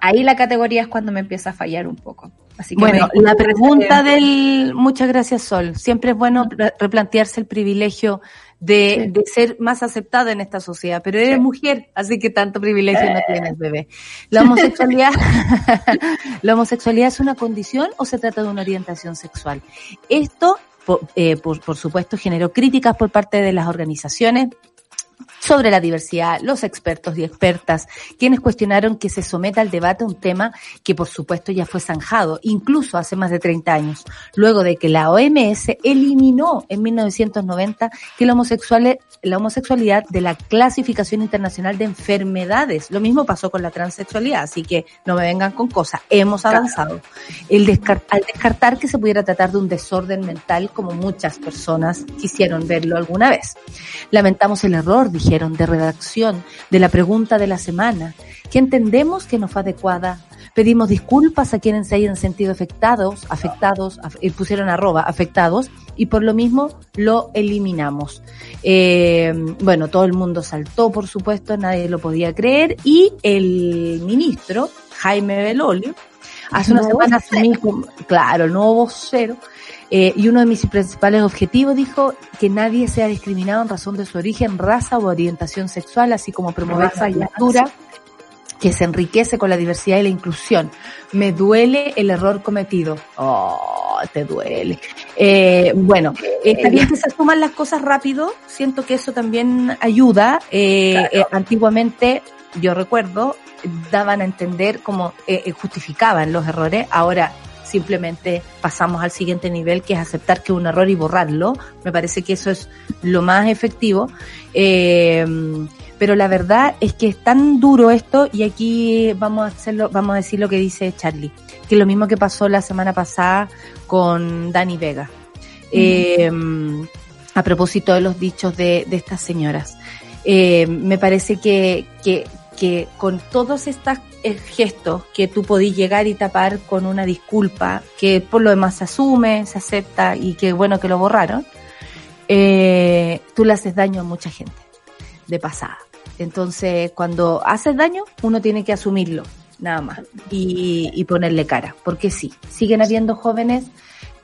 S3: ahí la categoría es cuando me empieza a fallar un poco. Así que
S2: bueno, la pregunta del... Muchas gracias, Sol. Siempre es bueno replantearse el privilegio de, de, ser más aceptada en esta sociedad, pero eres mujer, así que tanto privilegio no tienes, bebé. ¿La homosexualidad, ¿La homosexualidad es una condición o se trata de una orientación sexual? Esto, por, eh, por, por supuesto, generó críticas por parte de las organizaciones sobre la diversidad, los expertos y expertas, quienes cuestionaron que se someta al debate un tema que por supuesto ya fue zanjado, incluso hace más de 30 años, luego de que la OMS eliminó en 1990 que la, la homosexualidad de la clasificación internacional de enfermedades. Lo mismo pasó con la transexualidad, así que no me vengan con cosas, hemos avanzado. El al descartar que se pudiera tratar de un desorden mental como muchas personas quisieron verlo alguna vez. Lamentamos el error dijeron, de redacción de la pregunta de la semana, que entendemos que no fue adecuada. Pedimos disculpas a quienes se hayan sentido afectados, afectados, y pusieron arroba, afectados, y por lo mismo lo eliminamos. Eh, bueno, todo el mundo saltó, por supuesto, nadie lo podía creer, y el ministro, Jaime Belolio, hace una semana claro, el nuevo vocero, eh, y uno de mis principales objetivos dijo que nadie sea discriminado en razón de su origen, raza o orientación sexual, así como promover esa cultura que se enriquece con la diversidad y la inclusión. Me duele el error cometido. Oh, te duele. Eh, bueno, está bien que se suman las cosas rápido. Siento que eso también ayuda. Eh, eh antiguamente, yo recuerdo, daban a entender como eh, justificaban los errores. Ahora simplemente pasamos al siguiente nivel, que es aceptar que un error y borrarlo. Me parece que eso es lo más efectivo. Eh, pero la verdad es que es tan duro esto y aquí vamos a hacerlo, vamos a decir lo que dice Charlie, que es lo mismo que pasó la semana pasada con Dani Vega. Eh, a propósito de los dichos de, de estas señoras. Eh, me parece que, que, que con todos estos eh, gestos que tú podís llegar y tapar con una disculpa, que por lo demás se asume, se acepta y que bueno que lo borraron, eh, tú le haces daño a mucha gente de pasada. Entonces, cuando haces daño, uno tiene que asumirlo, nada más, y, ponerle cara, porque sí, siguen habiendo jóvenes,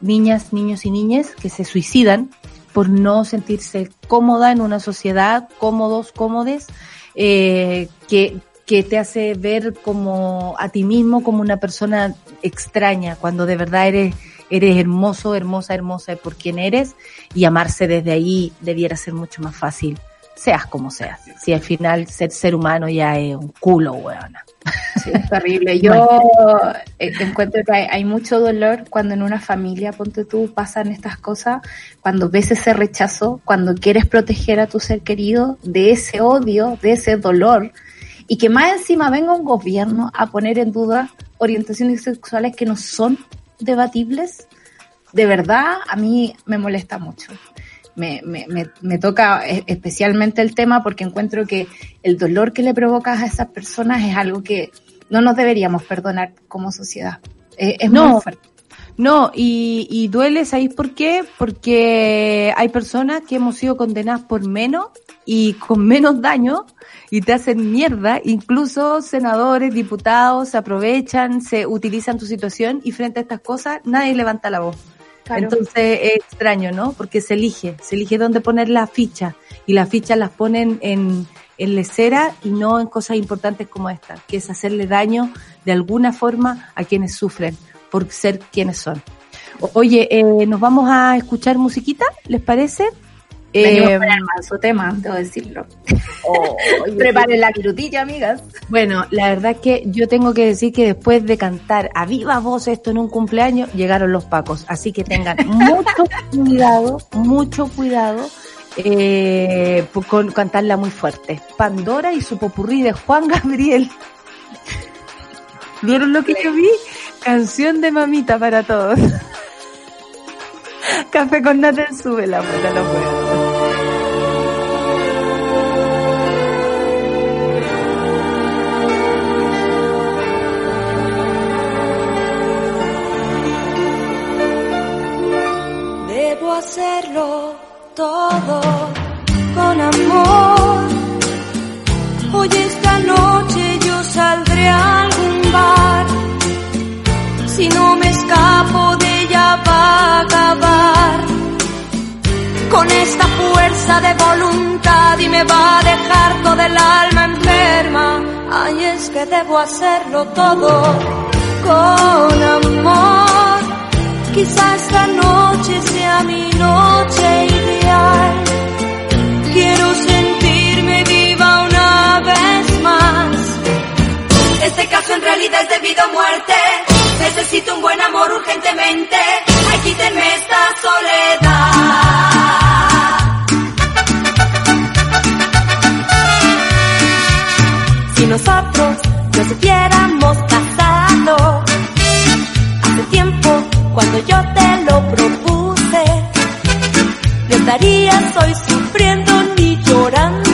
S2: niñas, niños y niñas que se suicidan por no sentirse cómoda en una sociedad, cómodos, cómodes, eh, que, que te hace ver como a ti mismo como una persona extraña, cuando de verdad eres, eres hermoso, hermosa, hermosa por quien eres, y amarse desde ahí debiera ser mucho más fácil, seas como seas. Si al final ser ser humano ya es un culo, weona.
S3: Sí, es terrible. Yo eh, encuentro que hay, mucho dolor cuando en una familia, ponte tú, pasan estas cosas, cuando ves ese rechazo, cuando quieres proteger a tu ser querido de ese odio, de ese dolor, y que más encima venga un gobierno a poner en duda orientaciones sexuales que no son debatibles, de verdad a mí me molesta mucho me, me, me, toca e, especialmente el tema porque encuentro que el dolor que le provocas a esas personas es algo que no nos deberíamos perdonar como sociedad. Es,
S2: no,
S3: muy fuerte.
S2: No, y, y duele, ¿sabéis por qué? Porque hay personas que hemos sido condenadas por menos y con menos daño y te hacen mierda. Incluso senadores, diputados se aprovechan, se utilizan tu situación y frente a estas cosas nadie levanta la voz. Entonces es extraño, ¿no? Porque se elige, se elige dónde poner la ficha y las fichas las ponen en, en lecera y no en cosas importantes como esta, que es hacerle daño de alguna forma a quienes sufren por ser quienes son. Oye, eh, nos vamos a escuchar musiquita, ¿les parece?
S3: Eh, el su tema, debo decirlo. Oh, Preparen la crutilla, amigas.
S2: Bueno, la verdad que yo tengo que decir que después de cantar a viva voz esto en un cumpleaños, llegaron los pacos. Así que tengan mucho cuidado, mucho cuidado eh, con cantarla muy fuerte. Pandora y su popurrí de Juan Gabriel. ¿Vieron lo que yo vi? Canción de mamita para todos. Café con nata sube la puta, no puedo.
S4: Debo hacerlo todo con amor. Hoy esta noche yo saldré a algún bar. Si no me escapo de ella, va a acabar con esta fuerza de voluntad y me va a dejar todo el alma enferma. Ay, es que debo hacerlo todo con amor. Quizá esta noche sea mi noche ideal. Quiero sentirme viva una vez más. Este caso en realidad es debido a muerte. Necesito un buen amor urgentemente. Ay, quítenme esta soledad. nosotros nos hubiéramos casado. Hace tiempo, cuando yo te lo propuse, no estarías hoy sufriendo ni llorando.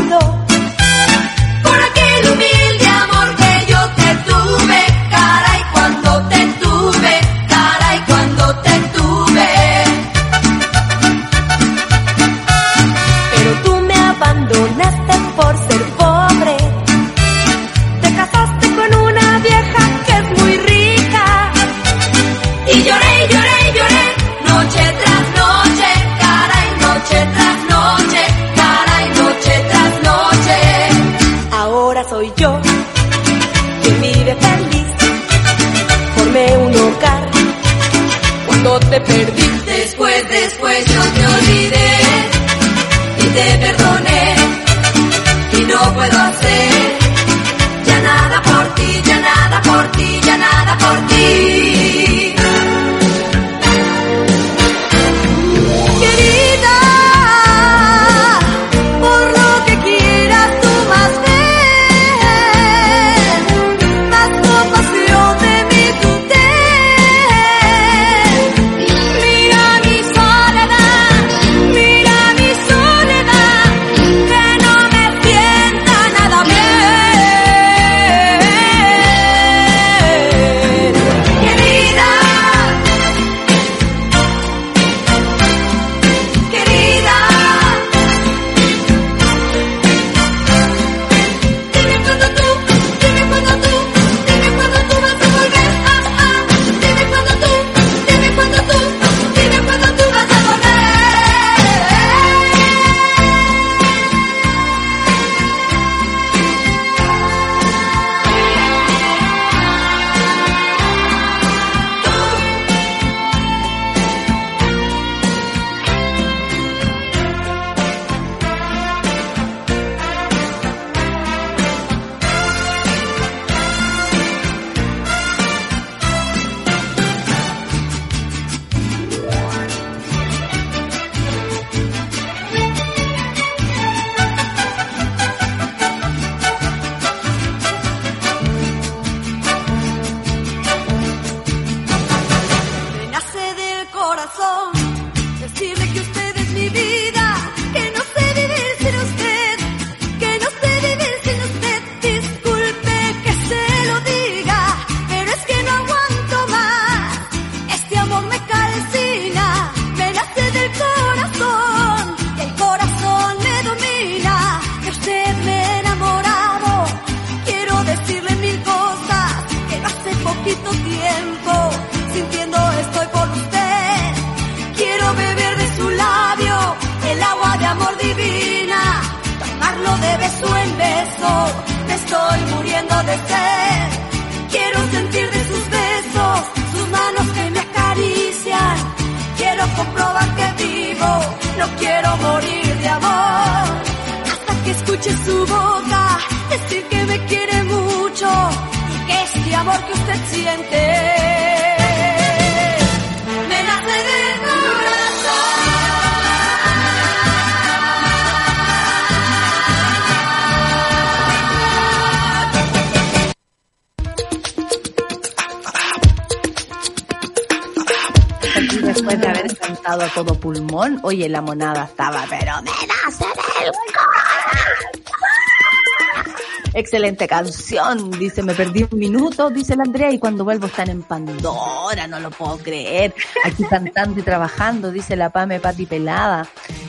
S2: la monada estaba, pero me das en el corazón. Excelente canción, dice, me perdí un minuto, dice la Andrea, y cuando vuelvo están en Pandora, no lo puedo creer. Aquí cantando y trabajando, dice la Pame Pati Pelada.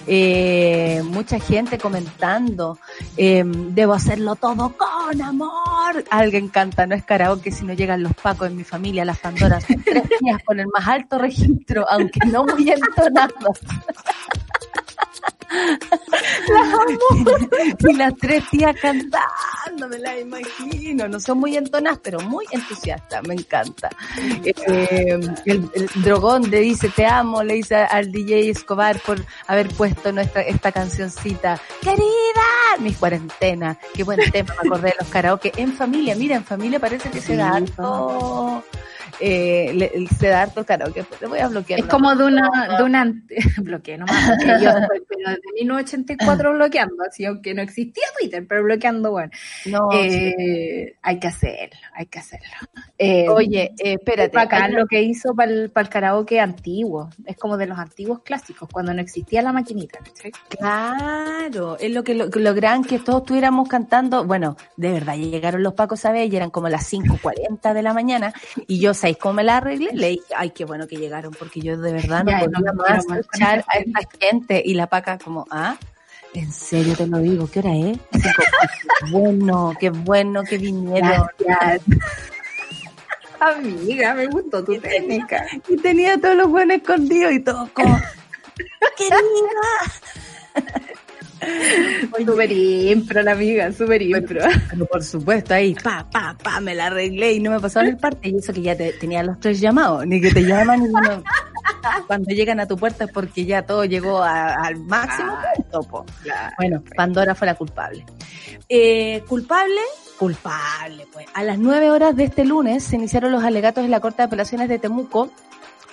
S2: Eh, mucha gente comentando, eh, debo hacerlo todo con amor. Alguien canta, no es karaoke si no llegan los pacos en mi familia, las Pandoras. Son tres días con el más alto registro, aunque no muy entonados. Las amo. Y las tres tías cantando, me la imagino. No son muy entonadas, pero muy entusiastas, me encanta. Eh, el, el drogón le dice te amo, le dice al DJ Escobar por haber puesto nuestra esta cancioncita. Querida, mis cuarentenas. Qué buen tema, me acordé de los karaoke. En familia, mira, en familia parece que se da harto eh, le- se da harto karaoke. Te voy a bloquear.
S3: Es
S2: no.
S3: como de una, de una, bloqueé nomás, porque yo pero desde 1984 bloqueando, así aunque no existía Twitter, pero bloqueando, bueno.
S2: No,
S3: Eh, hay que hacerlo, hay que hacerlo. Eh,
S2: Oye, eh, espérate.
S3: bacán
S2: hay-
S3: lo que hizo para el, karaoke antiguo, es como de los antiguos clásicos, cuando no existía la maquinita.
S2: Claro, es lo que lo, lo gran que todos estuviéramos cantando. Bueno, de verdad, llegaron los Pacos a ver y eran como las 5.40 de la mañana. Y yo, ¿sabéis cómo me la arreglé? Le dije, ay, qué bueno que llegaron, porque yo de verdad no
S3: Ya,
S2: podía
S3: no,
S2: más escuchar a esta gente. Y la Paca como, ah, en serio te lo digo, ¿qué hora es? Qué bueno, qué bueno que vinieron.
S3: Gracias. Amiga, me gustó tu técnica.
S2: Y tenía todos los buenos escondidos y todo como, querida.
S3: Súper impro la amiga, súper impro.
S2: Pero por supuesto, ahí, pa, pa, pa, me la arreglé y no me pasaron el parte. Y eso que ya te, tenía los tres llamados, ni que te llaman ni uno. Cuando llegan a tu puerta es porque ya todo llegó a- al máximo punto, po. Bueno, Pandora fue la culpable. Eh, ¿Culpable? Culpable, pues. A las nueve horas de este lunes se iniciaron los alegatos en la Corte de Apelaciones de Temuco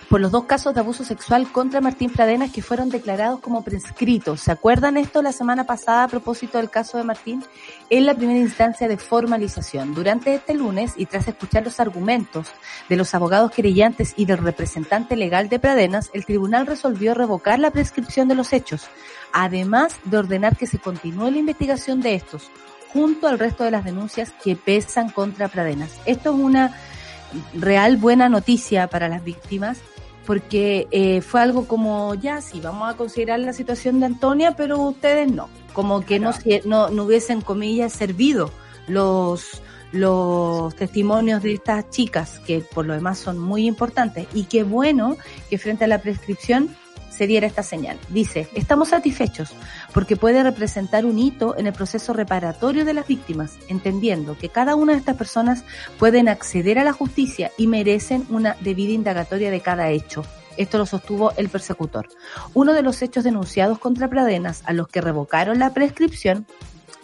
S2: por los dos casos de abuso sexual contra Martín Pradenas que fueron declarados como prescritos. ¿Se acuerdan esto la semana pasada a propósito del caso de Martín? En la primera instancia de formalización. Durante este lunes y tras escuchar los argumentos de los abogados querellantes y del representante legal de Pradenas, el tribunal resolvió revocar la prescripción de los hechos, además de ordenar que se continúe la investigación de estos, junto al resto de las denuncias que pesan contra Pradenas. Esto es una real buena noticia para las víctimas porque eh, fue algo como, ya sí, vamos a considerar la situación de Antonia, pero ustedes no, como que no, no hubiesen, comillas, servido los, los testimonios de estas chicas, que por lo demás son muy importantes, y qué bueno que frente a la prescripción se diera esta señal. Dice, estamos satisfechos porque puede representar un hito en el proceso reparatorio de las víctimas, entendiendo que cada una de estas personas pueden acceder a la justicia y merecen una debida indagatoria de cada hecho. Esto lo sostuvo el persecutor. Uno de los hechos denunciados contra Pradenas, a los que revocaron la prescripción,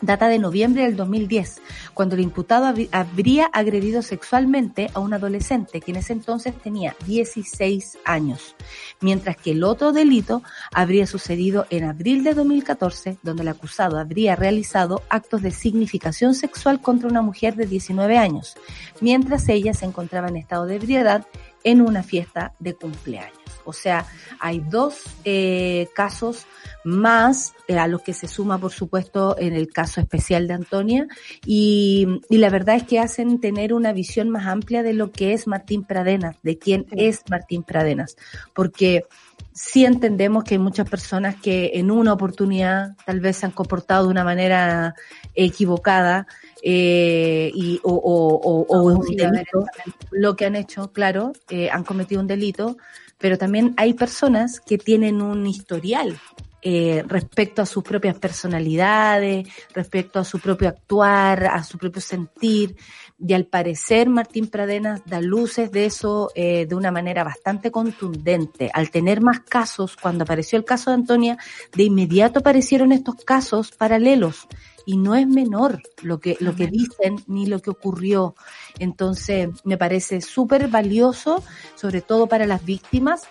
S2: data de noviembre del 2010, cuando el imputado habría agredido sexualmente a un adolescente que en ese entonces tenía 16 años, mientras que el otro delito habría sucedido en abril de 2014, donde el acusado habría realizado actos de significación sexual contra una mujer de 19 años, mientras ella se encontraba en estado de ebriedad en una fiesta de cumpleaños. O sea, hay dos eh, casos más eh, a los que se suma, por supuesto, en el caso especial de Antonia, y, y la verdad es que hacen tener una visión más amplia de lo que es Martín Pradenas, de quién es Martín Pradenas, porque sí entendemos que hay muchas personas que en una oportunidad tal vez se han comportado de una manera equivocada eh, y, o, o, o, un delito lo que han hecho, claro, eh, han cometido un delito, pero también hay personas que tienen un historial eh, respecto a sus propias personalidades, respecto a su propio actuar, a su propio sentir, y al parecer Martín Pradenas da luces de eso eh, de una manera bastante contundente. Al tener más casos, cuando apareció el caso de Antonia, de inmediato aparecieron estos casos paralelos y no es menor lo que lo que dicen ni lo que ocurrió. Entonces, me parece súper valioso, sobre todo para las víctimas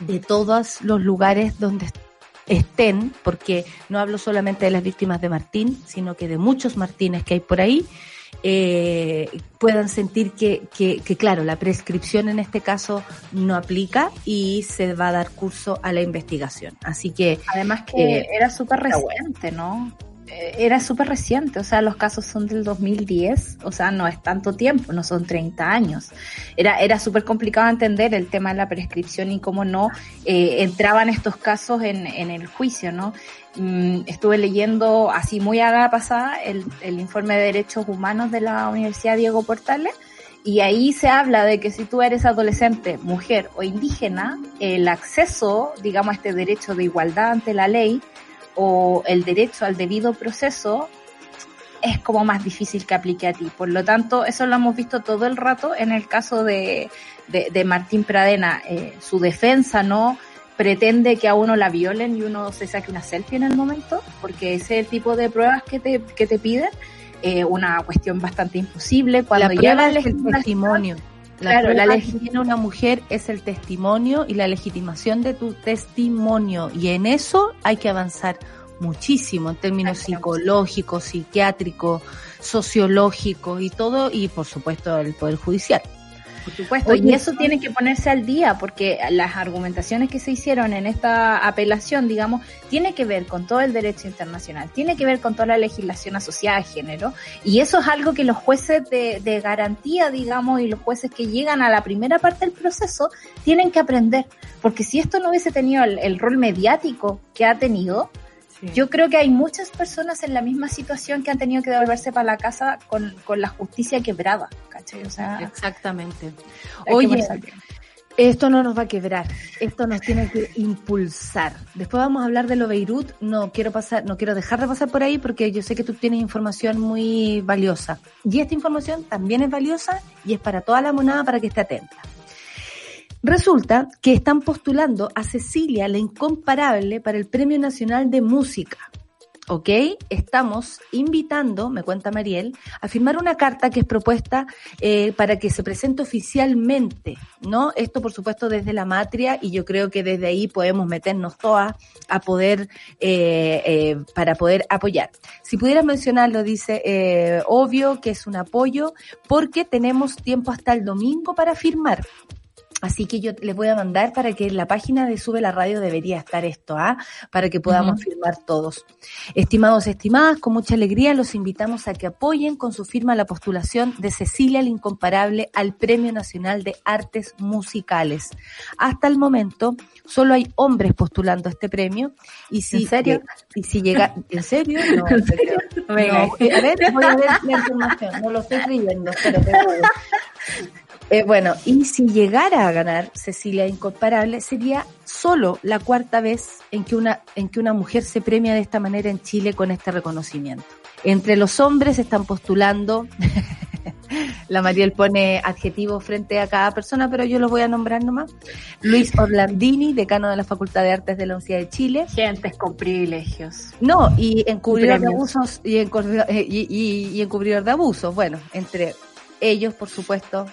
S2: de todos los lugares donde estén, porque no hablo solamente de las víctimas de Martín, sino que de muchos Martínez que hay por ahí, eh, puedan sentir que, que, que, claro, la prescripción en este caso no aplica y se va a dar curso a la investigación. Así que
S3: Además que
S2: Eh,
S3: era súper reciente, ¿no? Eh, era súper reciente, o sea, los casos son del 2010, o sea, no es tanto tiempo, no son 30 años. Era, era súper complicado entender el tema de la prescripción y cómo no eh, entraban estos casos en, en el juicio, ¿no? Mm, estuve leyendo así muy a la pasada el, el informe de derechos humanos de la Universidad Diego Portales y ahí se habla de que si tú eres adolescente, mujer o indígena, el acceso, digamos, a este derecho de igualdad ante la ley o el derecho al debido proceso es como más difícil que aplique a ti. Por lo tanto, eso lo hemos visto todo el rato en el caso de, de, de Martín Pradena. Eh, su defensa no pretende que a uno la violen y uno se saque una selfie en el momento, porque ese es el tipo de pruebas que te, que te piden. Eh, una cuestión bastante imposible cuando
S2: la
S3: ya
S2: prueba
S3: la
S2: es el testimonio. La
S3: Claro, la
S2: que
S3: legi-
S2: tiene una mujer es el testimonio y la legitimación de tu testimonio. Y en eso hay que avanzar muchísimo en términos psicológicos, psiquiátricos, sociológicos y todo, y por supuesto el Poder Judicial.
S3: Por supuesto,
S2: Oye,
S3: y eso tiene que ponerse al día porque las argumentaciones que se hicieron en esta apelación, digamos, tiene que ver con todo el derecho internacional, tiene que ver con toda la legislación asociada a género, y eso es algo que los jueces de, de garantía, digamos, y los jueces que llegan a la primera parte del proceso tienen que aprender, porque si esto no hubiese tenido el, el rol mediático que ha tenido, yo creo que hay muchas personas en la misma situación que han tenido que devolverse para la casa con, con la justicia quebrada, ¿cachai? O sea,
S2: Exactamente. Oye. Esto no nos va a quebrar, esto nos tiene que impulsar. Después vamos a hablar de lo Beirut, no quiero pasar, no quiero dejar de pasar por ahí porque yo sé que tú tienes información muy valiosa. Y esta información también es valiosa y es para toda la monada para que esté atenta. Resulta que están postulando a Cecilia, la incomparable, para el Premio Nacional de Música. ¿Ok? Estamos invitando, me cuenta Mariel, a firmar una carta que es propuesta eh, para que se presente oficialmente, ¿no? Esto, por supuesto, desde la matria y yo creo que desde ahí podemos meternos todas a poder, eh, eh, para poder apoyar. Si pudieras mencionarlo, dice, eh, obvio que es un apoyo porque tenemos tiempo hasta el domingo para firmar. Así que yo les voy a mandar para que en la página de Sube la Radio debería estar esto, ¿ah? Para que podamos firmar todos. Estimados, estimadas, con mucha alegría los invitamos a que apoyen con su firma la postulación de Cecilia el Incomparable al Premio Nacional de Artes Musicales. Hasta el momento solo hay hombres postulando este premio y si
S3: ¿En serio?
S2: y si llega ¿en serio? No, en serio. No, a ver, voy a ver la información, no lo estoy creyendo, espérate. Eh, bueno, y si llegara a ganar Cecilia Incomparable, sería solo la cuarta vez en que una, en que una mujer se premia de esta manera en Chile con este reconocimiento. Entre los hombres están postulando, la Mariel pone adjetivos frente a cada persona, pero yo los voy a nombrar nomás. Luis Orlandini, decano de la Facultad de Artes de la Universidad de Chile.
S3: Gentes con privilegios.
S2: No, y encubridor de abusos y, encubridor- eh, y, y- y encubridor de abusos. Bueno, entre ellos, por supuesto,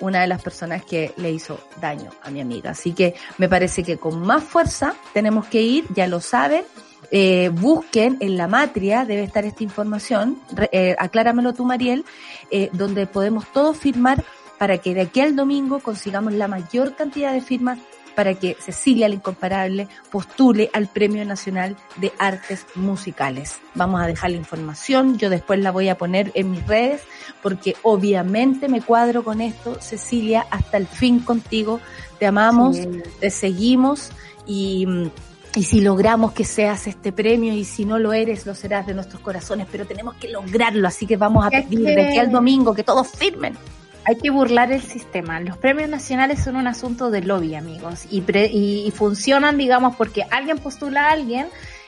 S2: una de las personas que le hizo daño a mi amiga. Así que me parece que con más fuerza tenemos que ir, ya lo saben. eh, busquen en la matria, debe estar esta información, eh, acláramelo tú, Mariel, eh, donde podemos todos firmar para que de aquí al domingo consigamos la mayor cantidad de firmas para que Cecilia la Incomparable postule al Premio Nacional de Artes Musicales. Vamos a dejar la información, yo después la voy a poner en mis redes, porque obviamente me cuadro con esto. Cecilia, hasta el fin contigo, te amamos,
S3: Sí.
S2: te seguimos y, y si logramos que seas este premio y si no lo eres, lo serás de nuestros corazones, pero tenemos que lograrlo, así que vamos a pedir
S3: que-
S2: de aquí al domingo que todos firmen.
S3: Hay que burlar el sistema. Los premios nacionales son un asunto de lobby, amigos, y, pre- y, funcionan, digamos, porque alguien postula a alguien,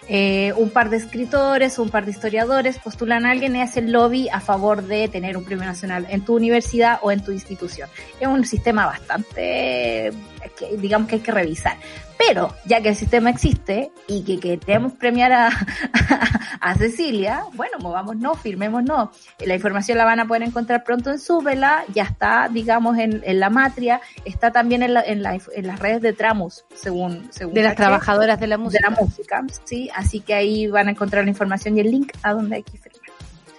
S3: eh, un par de escritores, un par de historiadores postulan a alguien y hacen lobby a favor de tener un premio nacional en tu universidad o en tu institución. Es un sistema bastante, que, digamos que hay que revisar. Pero, ya que el sistema existe y que queremos premiar a, a Cecilia, bueno, movámonos, firmémonos. La información la van a poder encontrar pronto en Súbela, ya está, digamos, en, en la matria, está también en, la- en, la- en las redes de Tramus, según, según
S2: De las trabajadoras de la
S3: de
S2: música.
S3: la música, sí, así que ahí van a encontrar la información y el link a donde hay que firmar.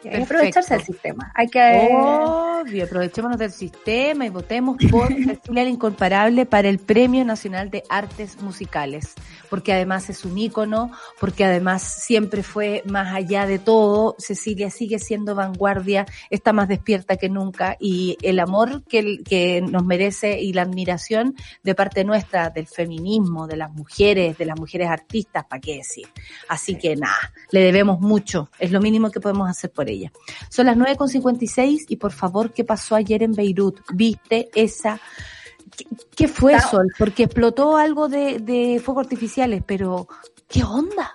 S3: Hay que aprovecharse del sistema. Hay que.
S2: Obvio, aprovechémonos del sistema y votemos por Cecilia la Incomparable para el Premio Nacional de Artes Musicales. Porque además es un ícono, porque además siempre fue más allá de todo. Cecilia sigue siendo vanguardia, está más despierta que nunca y el amor que, que nos merece y la admiración de parte nuestra del feminismo, de las mujeres, de las mujeres artistas, ¿para qué decir? Así que nada, le debemos mucho. Es lo mínimo que podemos hacer por ella. Son las 9.56 y por favor, ¿qué pasó ayer en Beirut? ¿Viste esa... ¿Qué, qué fue,
S3: Claro.
S2: Sol? Porque explotó algo de, de fuegos artificiales, pero ¿qué onda?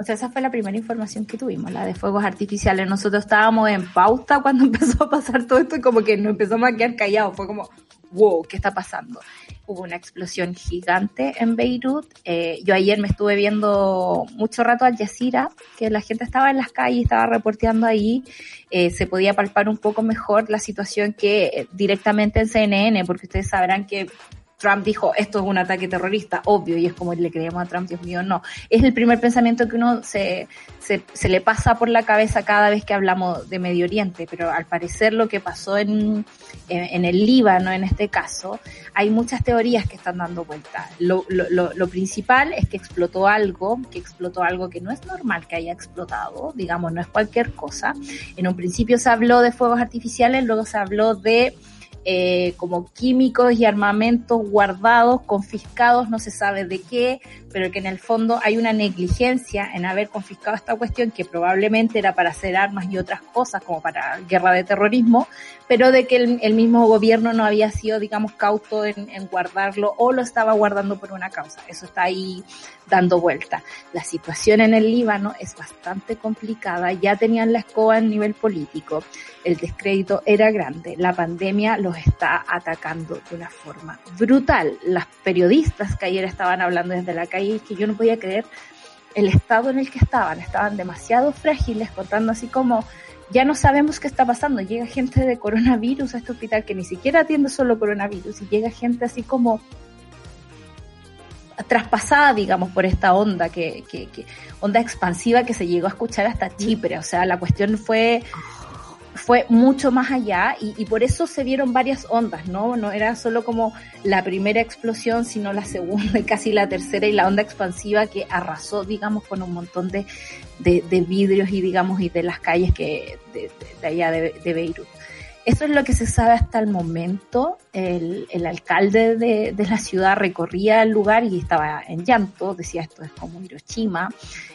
S3: O sea, esa fue la primera información que tuvimos, la de fuegos artificiales. Nosotros estábamos en pauta cuando empezó a pasar todo esto y como que nos empezamos a quedar callados. Fue como, wow, ¿qué está pasando? Hubo una explosión gigante en Beirut. Eh, yo ayer me estuve viendo mucho rato Al Jazeera, que la gente estaba en las calles, estaba reporteando ahí. Eh, se podía palpar un poco mejor la situación que eh, directamente en CNN, porque ustedes sabrán que Trump dijo, esto es un ataque terrorista, obvio, y es como le creemos a Trump, Dios mío, no. Es el primer pensamiento que uno se, se, le pasa por la cabeza cada vez que hablamos de Medio Oriente, pero al parecer lo que pasó en, en, en el Líbano, en este caso, hay muchas teorías que están dando vuelta. Lo, lo, lo, lo principal es que explotó algo, que explotó algo que no es normal que haya explotado, digamos, no es cualquier cosa. En un principio se habló de fuegos artificiales, luego se habló de eh, como químicos y armamentos guardados, confiscados, no se sabe de qué, pero que en el fondo hay una negligencia en haber confiscado esta cuestión que probablemente era para hacer armas y otras cosas como para guerra de terrorismo, pero de que el, el mismo gobierno no había sido, digamos, cauto en, en, guardarlo o lo estaba guardando por una causa. Eso está ahí dando vuelta. La situación en el Líbano es bastante complicada, ya tenían la escoba en nivel político, el descrédito era grande, la pandemia los está atacando de una forma brutal. Las periodistas que ayer estaban hablando desde la calle, que yo no podía creer el estado en el que estaban, estaban demasiado frágiles, contando así como ya no sabemos qué está pasando. Llega gente de coronavirus a este hospital que ni siquiera atiende solo coronavirus y llega gente así como traspasada, digamos, por esta onda que, que, que, onda expansiva que se llegó a escuchar hasta Chipre. O sea, la cuestión fue fue mucho más allá y, y, por eso se vieron varias ondas, ¿no? No era solo como la primera explosión, sino la segunda y casi la tercera y la onda expansiva que arrasó, digamos, con un montón de, de, vidrios y, digamos, y de las calles que de, allá de Beirut. Eso es lo que se sabe hasta el momento. El, el alcalde de, de, la ciudad recorría el lugar y estaba en llanto, decía esto es como Hiroshima.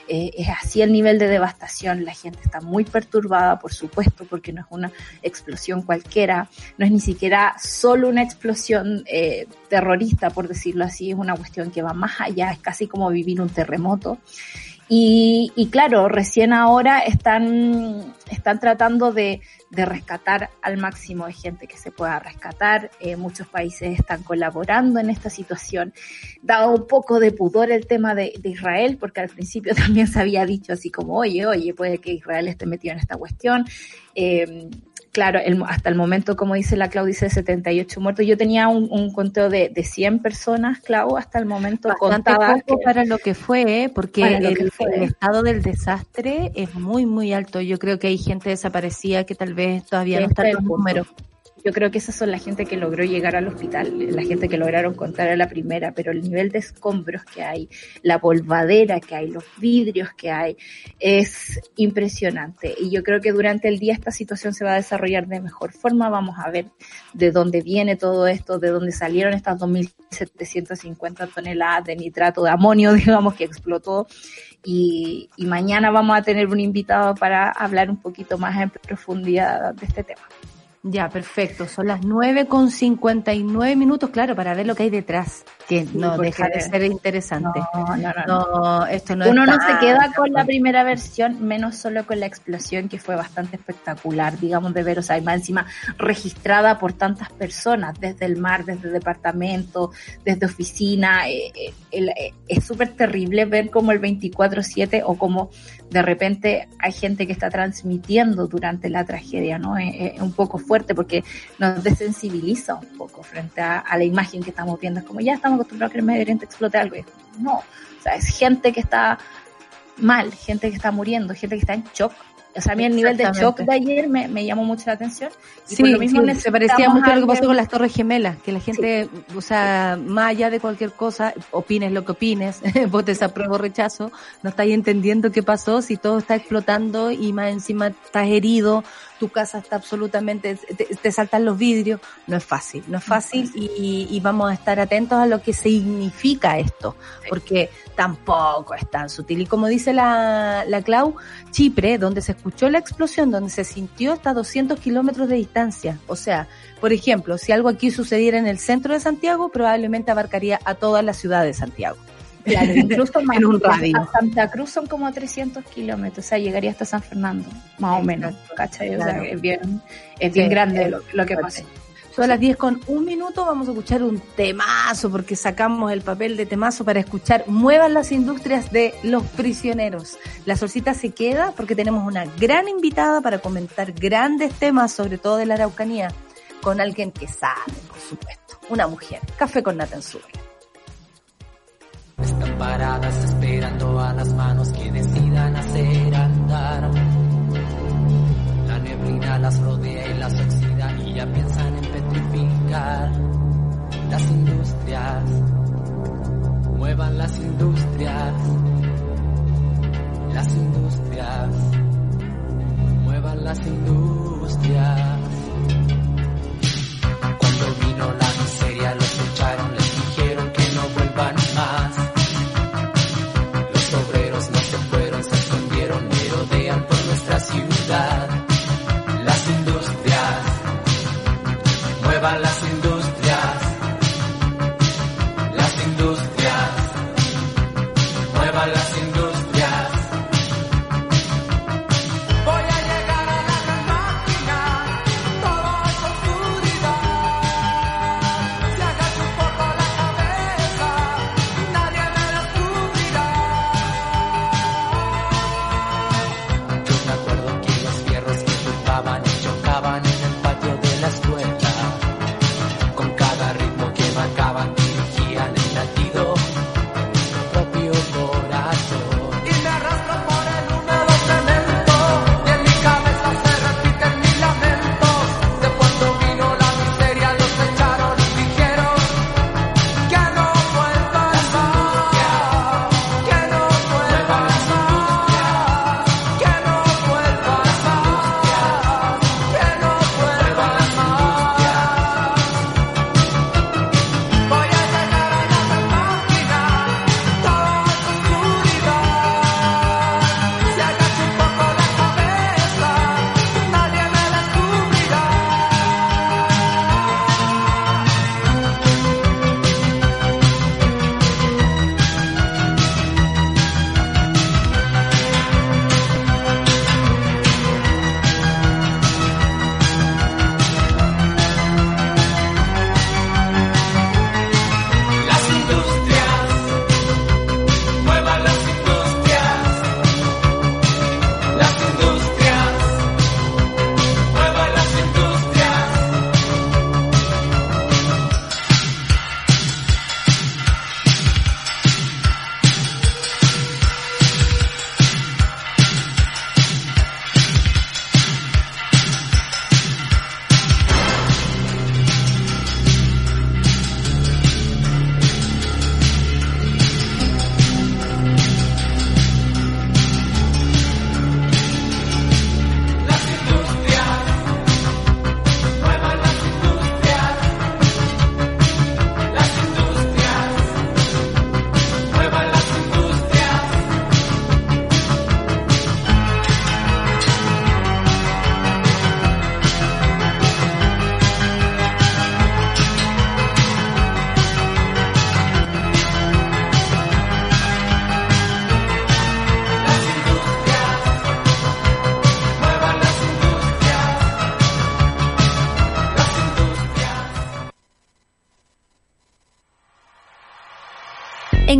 S3: Eh, es así el nivel de devastación, la gente está muy perturbada, por supuesto, porque no es una explosión cualquiera, no es ni siquiera solo una explosión eh, terrorista, por decirlo así, es una cuestión que va más allá, es casi como vivir un terremoto. Y, y, claro, recién ahora están, están tratando de, de, rescatar al máximo de gente que se pueda rescatar. Eh, muchos países están colaborando en esta situación. Dado un poco de pudor el tema de, de, Israel, porque al principio también se había dicho así como, oye, oye, puede que Israel esté metido en esta cuestión. Eh, claro, el, hasta el momento, como dice la Clau, dice 78 muertos. Yo tenía un, un conteo de, de, 100 personas, Clau, hasta el momento
S2: Bastante poco que, para lo que fue, ¿eh? porque el, que fue. el, estado del desastre es muy, muy alto. Yo creo que hay gente desaparecida que tal vez todavía no está en los números.
S3: Yo creo que esas son la gente que logró llegar al hospital, la gente que lograron contar a la primera, pero el nivel de escombros que hay, la polvadera que hay, los vidrios que hay, es impresionante. Y yo creo que durante el día esta situación se va a desarrollar de mejor forma. Vamos a ver de dónde viene todo esto, de dónde salieron estas 2.750 toneladas de nitrato de amonio, digamos, que explotó. Y, y mañana vamos a tener un invitado para hablar un poquito más en profundidad de este tema.
S2: Ya, perfecto. Son las nueve con cincuenta y nueve minutos, claro, para ver lo que hay detrás, que sí, no deja de ser interesante.
S3: No, no, no. no esto no Uno no se queda con la primera versión, menos solo con la explosión, que fue bastante espectacular, digamos, de ver, o sea, más encima registrada por tantas personas, desde el mar, desde el departamento, desde oficina. Eh, eh, eh, es súper terrible ver como el 24-7 o como de repente hay gente que está transmitiendo durante la tragedia, ¿no? Es, es un poco fuerte porque nos desensibiliza un poco frente a, a, la imagen que estamos viendo. Es como ya estamos acostumbrados a que el Medio Oriente explote algo. Y no, o sea, es gente que está mal, gente que está muriendo, gente que está en shock O sea, a mí el nivel de shock de ayer me, me llamó mucho la atención. Y
S2: Sí,
S3: por lo mismo
S2: sí, se parecía mucho a lo que pasó con las Torres Gemelas, que la gente, o sea, más allá de cualquier cosa, opines lo que opines, votes apruebo o rechazo, no estáis entendiendo qué pasó, si todo está explotando y más encima estás herido, tu casa está absolutamente, te, te saltan los vidrios, no es fácil, no es fácil y, y vamos a estar atentos a lo que significa esto, porque tampoco es tan sutil. Y como dice la, la Clau, Chipre, donde se escuchó la explosión, donde se sintió hasta 200 kilómetros de distancia. O sea, por ejemplo, si algo aquí sucediera en el centro de Santiago, probablemente abarcaría a toda la ciudad de Santiago.
S3: Claro, incluso más
S2: En un radio.
S3: a Santa Cruz son como 300 kilómetros, o sea, llegaría hasta San Fernando, más o menos, ¿cachai? O sea, es bien, es bien
S2: Sí,
S3: grande
S2: es
S3: lo, lo que pasó.
S2: Son las 10 con un minuto, vamos a escuchar un temazo, porque sacamos el papel de temazo para escuchar Muevan las industrias de los prisioneros. La solcita se queda porque tenemos una gran invitada para comentar grandes temas, sobre todo de la Araucanía, con alguien que sabe, por supuesto, una mujer. Café con Nata en su vida.
S5: Están paradas esperando a las manos que decidan hacer andar. La neblina las rodea y las oxida y ya piensan en petrificar. Las industrias, muevan las industrias. Las industrias, muevan las industrias. Cuando vino la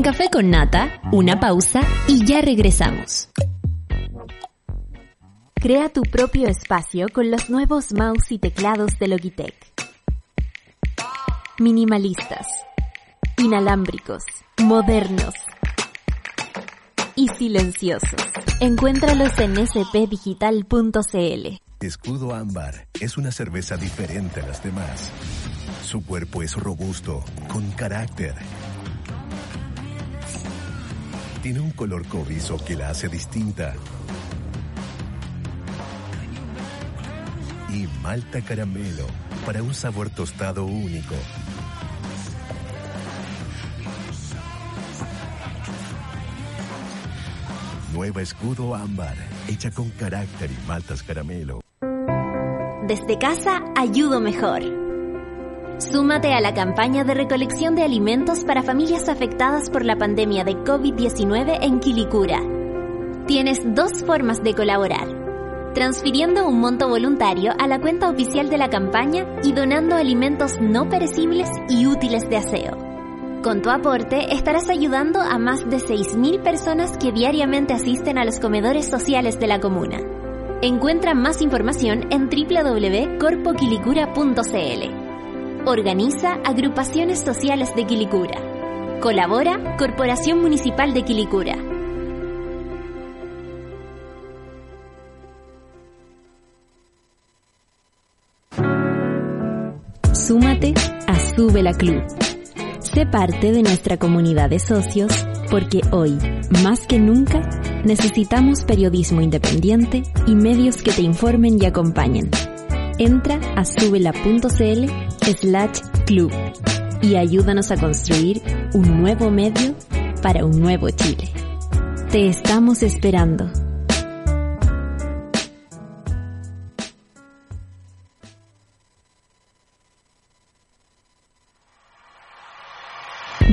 S1: Café con Nata, una pausa y ya regresamos. Crea tu propio espacio con los nuevos mouse y teclados de Logitech. Minimalistas, inalámbricos, modernos y silenciosos. Encuéntralos en spdigital.cl.
S6: Escudo Ámbar es una cerveza diferente a las demás. Su cuerpo es robusto, con carácter. Tiene un color cobrizo que la hace distinta. Y malta caramelo para un sabor tostado único. Nueva Escudo Ámbar, hecha con carácter y maltas caramelo.
S1: Desde casa ayudo mejor. Súmate a la campaña de recolección de alimentos para familias afectadas por la pandemia de COVID-19 en Quilicura. Tienes dos formas de colaborar. Transfiriendo un monto voluntario a la cuenta oficial de la campaña y donando alimentos no perecibles y útiles de aseo. Con tu aporte estarás ayudando a más de 6.000 personas que diariamente asisten a los comedores sociales de la comuna. Encuentra más información en www.corpoquilicura.cl. Organiza Agrupaciones Sociales de Quilicura. Colabora Corporación Municipal de Quilicura. Súmate a Sube la Club. Sé parte de nuestra comunidad de socios porque hoy, más que nunca, necesitamos periodismo independiente y medios que te informen y acompañen. Entra a subela.cl slash club y ayúdanos a construir un nuevo medio para un nuevo Chile. Te estamos esperando.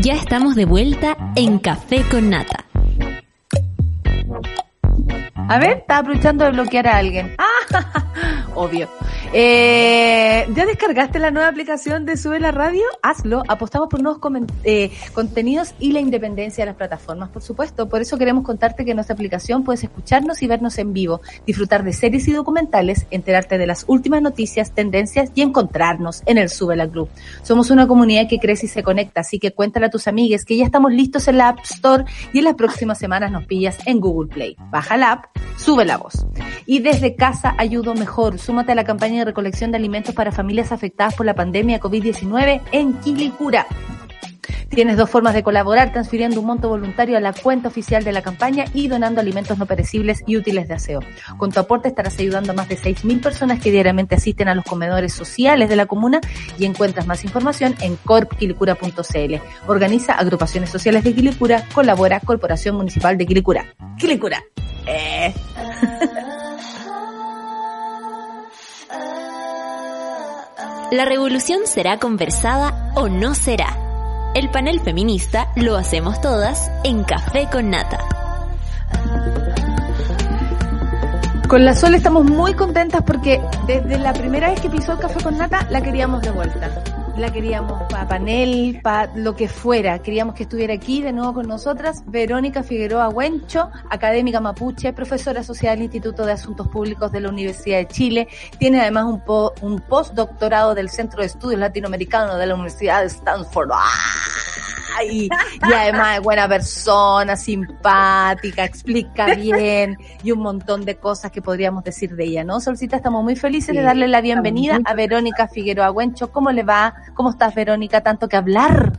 S1: Ya estamos de vuelta en Café con Nata.
S2: A ver, está aprovechando de bloquear a alguien. Ah, obvio. Eh, ¿Ya descargaste la nueva aplicación de Sube la Radio? Hazlo. Apostamos por nuevos eh, contenidos y la independencia de las plataformas, por supuesto. Por eso queremos contarte que en nuestra aplicación puedes escucharnos y vernos en vivo, disfrutar de series y documentales, enterarte de las últimas noticias, tendencias y encontrarnos en el Sube la Group. Somos una comunidad que crece y se conecta, así que cuéntale a tus amigues que ya estamos listos en la App Store y en las próximas semanas nos pillas en Google Play. Baja la app, sube la voz. Y desde casa ayudo mejor. Súmate a la campaña de recolección de alimentos para familias afectadas por la pandemia COVID-19 en Quilicura. Tienes dos formas de colaborar, transfiriendo un monto voluntario a la cuenta oficial de la campaña y donando alimentos no perecibles y útiles de aseo. Con tu aporte estarás ayudando a más de 6.000 personas que diariamente asisten a los comedores sociales de la comuna y encuentras más información en corpquilicura.cl. Organiza agrupaciones sociales de Quilicura, colabora Corporación Municipal de Quilicura. Quilicura. Eh.
S1: La revolución será conversada o no será. El panel feminista lo hacemos todas en Café con Nata.
S2: Con la Sol estamos muy contentas porque desde la primera vez que pisó café con nata la queríamos de vuelta. La queríamos para panel, para lo que fuera. Queríamos que estuviera aquí de nuevo con nosotras. Verónica Figueroa Huencho, académica mapuche, profesora asociada del Instituto de Asuntos Públicos de la Universidad de Chile. Tiene además un, po- un postdoctorado del Centro de Estudios Latinoamericanos de la Universidad de Stanford. ¡Ay! Y además es buena persona, simpática, explica bien y un montón de cosas que podríamos decir de ella, ¿no? Solcita, estamos muy felices de darle la bienvenida a Verónica Figueroa Güencho. ¿Cómo le va? ¿Cómo estás, Verónica? Tanto que hablar.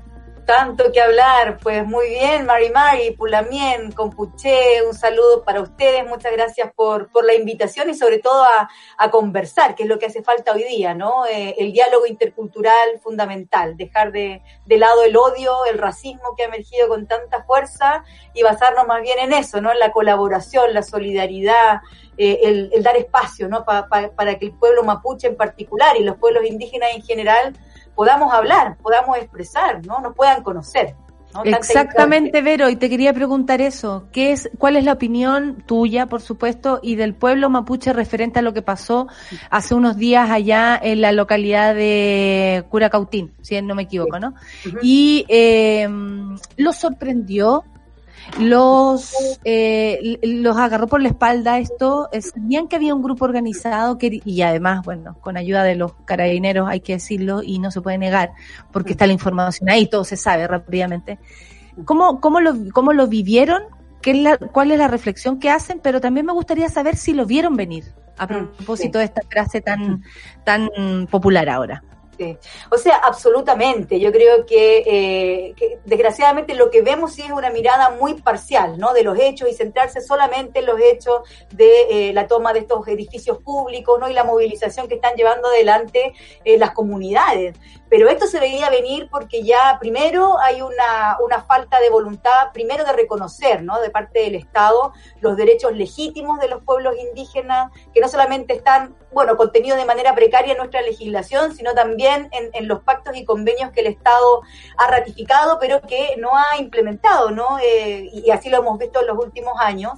S7: Tanto que hablar, pues muy bien, Mari Mari, Pulamien, Compuché, un saludo para ustedes, muchas gracias por, por la invitación y sobre todo a, a conversar, que es lo que hace falta hoy día, ¿no? Eh, el diálogo intercultural fundamental, dejar de, de lado el odio, el racismo que ha emergido con tanta fuerza y basarnos más bien en eso, ¿no? En la colaboración, la solidaridad, eh, el, dar espacio, ¿no? Pa- para que el pueblo mapuche en particular y los pueblos indígenas en general podamos hablar, podamos expresar, ¿no? Nos puedan conocer. ¿no?
S2: Exactamente, Vero, y te quería preguntar eso. ¿Qué es, ¿Cuál es la opinión tuya, por supuesto, y del pueblo mapuche referente a lo que pasó hace unos días allá en la localidad de Curacautín, si no me equivoco, ¿no? Y eh, los sorprendió, los eh, los agarró por la espalda esto, eh, sabían que había un grupo organizado que, y además, bueno, con ayuda de los carabineros hay que decirlo y no se puede negar porque está la información ahí, todo se sabe rápidamente. ¿Cómo, cómo, lo, cómo lo vivieron qué es la, cuál es la reflexión que hacen, pero también me gustaría saber si lo vieron venir a
S7: Mm,
S2: propósito de esta frase tan, tan popular ahora.
S7: O sea, absolutamente. Yo creo que, eh, que, desgraciadamente lo que vemos sí es una mirada muy parcial, ¿no? De los hechos y centrarse solamente en los hechos de eh, la toma de estos edificios públicos, ¿no? Y la movilización que están llevando adelante eh, las comunidades. Pero esto se veía venir porque ya primero hay una, una falta de voluntad, primero de reconocer, ¿no? De parte del Estado los derechos legítimos de los pueblos indígenas, que no solamente están, bueno, contenidos de manera precaria en nuestra legislación, sino también en, en los pactos y convenios que el Estado ha ratificado, pero que no ha implementado, ¿no? Eh, y así lo hemos visto en los últimos años.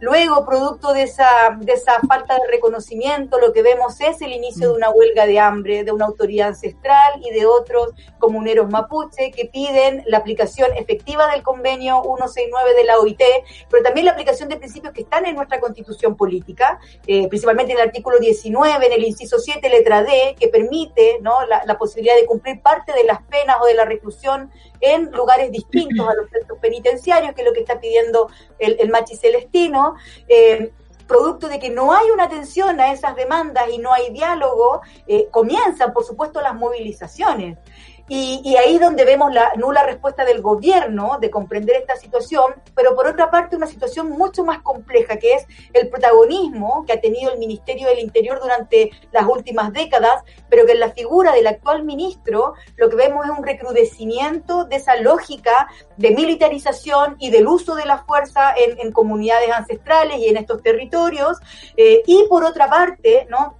S7: Luego, producto de esa, de esa falta de reconocimiento, lo que vemos es el inicio de una huelga de hambre de una autoridad ancestral y de otros comuneros mapuche que piden la aplicación efectiva del convenio 169 de la OIT, pero también la aplicación de principios que están en nuestra constitución política, eh, principalmente en el artículo 19, en el inciso 7, letra D, que permite la posibilidad de cumplir parte de las penas o de la reclusión en lugares distintos a los centros penitenciarios, que es lo que está pidiendo el, Machi Celestino. Eh, producto de que no hay una atención a esas demandas y no hay diálogo, eh, comienzan, por supuesto, las movilizaciones. Y, y, ahí donde vemos la nula respuesta del gobierno de comprender esta situación, pero por otra parte una situación mucho más compleja, que es el protagonismo que ha tenido el Ministerio del Interior durante las últimas décadas, pero que en la figura del actual ministro lo que vemos es un recrudecimiento de esa lógica de militarización y del uso de la fuerza en, en comunidades ancestrales y en estos territorios. Eh, y por otra parte, ¿no?